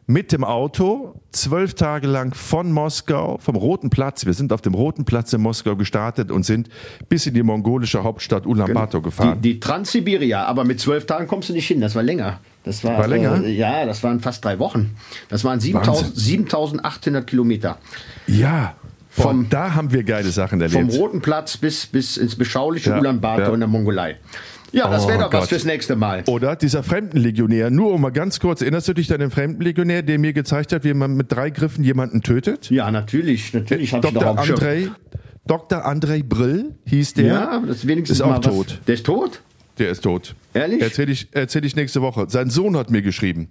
mit dem Auto zwölf Tage lang von Moskau, vom Roten Platz, wir sind auf dem Roten Platz in Moskau gestartet und sind bis in die mongolische Hauptstadt Ulaanbaatar gefahren. Die, die Transsibiria, aber mit zwölf Tagen kommst du nicht hin, das war länger. Das war, war länger? Äh, ja, das waren fast drei Wochen. Das waren 7800 Kilometer. Ja, vom, da haben wir geile Sachen erlebt. Vom Roten Platz bis, bis ins beschauliche ja, Ulaanbaatar ja. in der Mongolei. Ja, das wäre oh doch Gott. was fürs nächste Mal. Oder dieser Fremdenlegionär. Nur um mal ganz kurz, erinnerst du dich an den Fremdenlegionär, der mir gezeigt hat, wie man mit drei Griffen jemanden tötet? Ja, natürlich. Natürlich habe ich Dr. Andrei, Dr. Andrei Brill hieß der. Ja, das ist wenigstens ist auch tot. Der ist tot? Der ist tot. Ehrlich? Erzähle ich, erzähl ich nächste Woche. Sein Sohn hat mir geschrieben.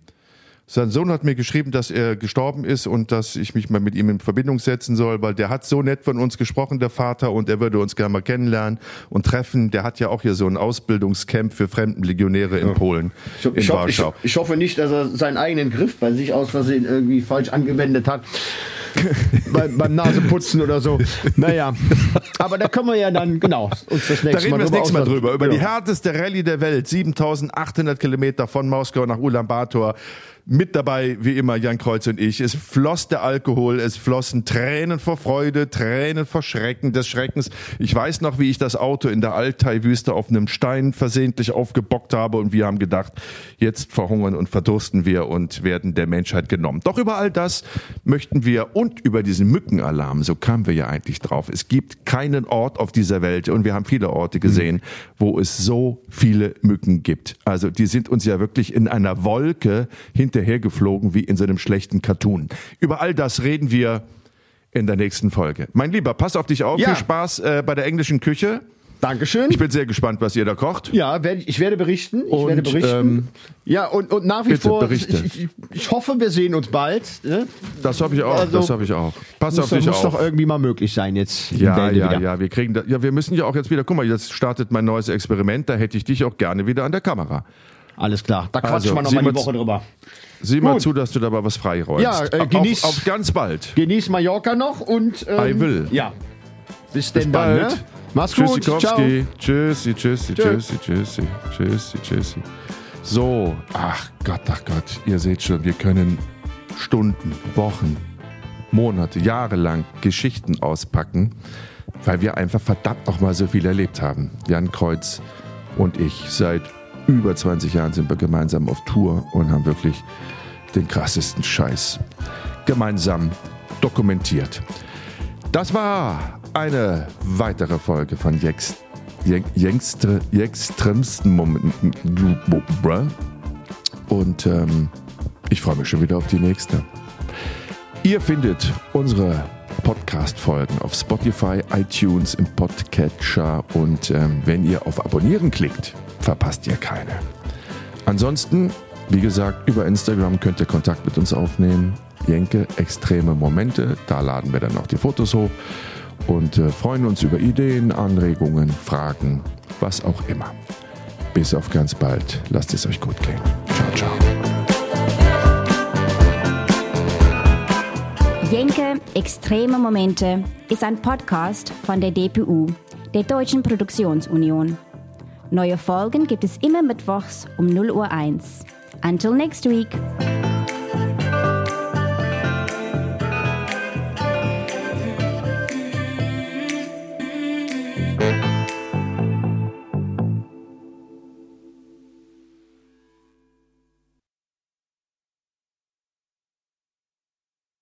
Sein Sohn hat mir geschrieben, dass er gestorben ist und dass ich mich mal mit ihm in Verbindung setzen soll, weil der hat so nett von uns gesprochen, der Vater, und er würde uns gerne mal kennenlernen und treffen. Der hat ja auch hier so ein Ausbildungscamp für Fremdenlegionäre in ja. Polen, ich, in ich, Warschau. Ich, ich, hoffe nicht, dass er seinen eigenen Griff bei sich aus Versehen irgendwie falsch angewendet hat. Bei, beim Naseputzen oder so. Naja, aber da können wir ja dann, genau, uns das nächste da reden Mal, wir das nächste Mal drüber. Über ja. die härteste Rallye der Welt, 7800 Kilometer von Moskau nach Ulaanbaatar. Mit dabei, wie immer, Jan Kreuz und ich. Es floss der Alkohol, es flossen Tränen vor Freude, Tränen vor Schrecken des Schreckens. Ich weiß noch, wie ich das Auto in der Altai-Wüste auf einem Stein versehentlich aufgebockt habe und wir haben gedacht, jetzt verhungern und verdursten wir und werden der Menschheit genommen. Doch über all das möchten wir und über diesen Mückenalarm, so kamen wir ja eigentlich drauf. Es gibt keinen Ort auf dieser Welt und wir haben viele Orte gesehen, mhm. wo es so viele Mücken gibt. Also die sind uns ja wirklich in einer Wolke hinter hinterhergeflogen wie in so einem schlechten Cartoon. Über all das reden wir in der nächsten Folge. Mein Lieber, pass auf dich auf. Ja. Viel Spaß äh, bei der englischen Küche. Dankeschön. Ich bin sehr gespannt, was ihr da kocht. Ja, ich werde berichten. Ich und, werde berichten. Ähm, ja, und, und nach wie vor, ich, ich, ich, hoffe, wir sehen uns bald. Ne? Das hoffe ich auch. Also, das hoffe ich auch. Pass muss, auf dich muss auf. Muss doch irgendwie mal möglich sein jetzt. Ja, ja, wieder. ja. Wir kriegen da, ja, wir müssen ja auch jetzt wieder. Guck mal, jetzt startet mein neues Experiment. Da hätte ich dich auch gerne wieder an der Kamera. Alles klar. Da quatschen also, wir nochmal die Woche drüber. Sieh mal Gut. zu, dass du dabei was freiräumst. Ja, äh, genieß, auf, auf, ganz bald. Genieß Mallorca noch und. Ähm, I will. Ja. Bis, Bis denn bald. dann, ne? Mach's gut. Ciao. Tschüssi, tschüssi, tschüssi, tschüssi, tschüssi, tschüssi. So, ach Gott, ach Gott, ihr seht schon, wir können Stunden, Wochen, Monate, Jahre lang Geschichten auspacken, weil wir einfach verdammt noch mal so viel erlebt haben. Jan Kreuz und ich seit über 20 Jahren sind wir gemeinsam auf Tour und haben wirklich den krassesten Scheiß gemeinsam dokumentiert. Das war eine weitere Folge von Jex, Jengste, Jextremsten Momenten. Und ähm, ich freue mich schon wieder auf die nächste. Ihr findet unsere Podcast-Folgen auf Spotify, iTunes, im Podcatcher und ähm, wenn ihr auf Abonnieren klickt, verpasst ihr keine. Ansonsten, wie gesagt, über Instagram könnt ihr Kontakt mit uns aufnehmen. Jenke, extreme Momente, da laden wir dann noch die Fotos hoch und äh, freuen uns über Ideen, Anregungen, Fragen, was auch immer. Bis auf ganz bald. Lasst es euch gut gehen. Ciao, ciao. Jenke, extreme Momente ist ein Podcast von der DPU der Deutschen Produktionsunion. Neue Folgen gibt es immer mittwochs um 0 Uhr 1. Until next week.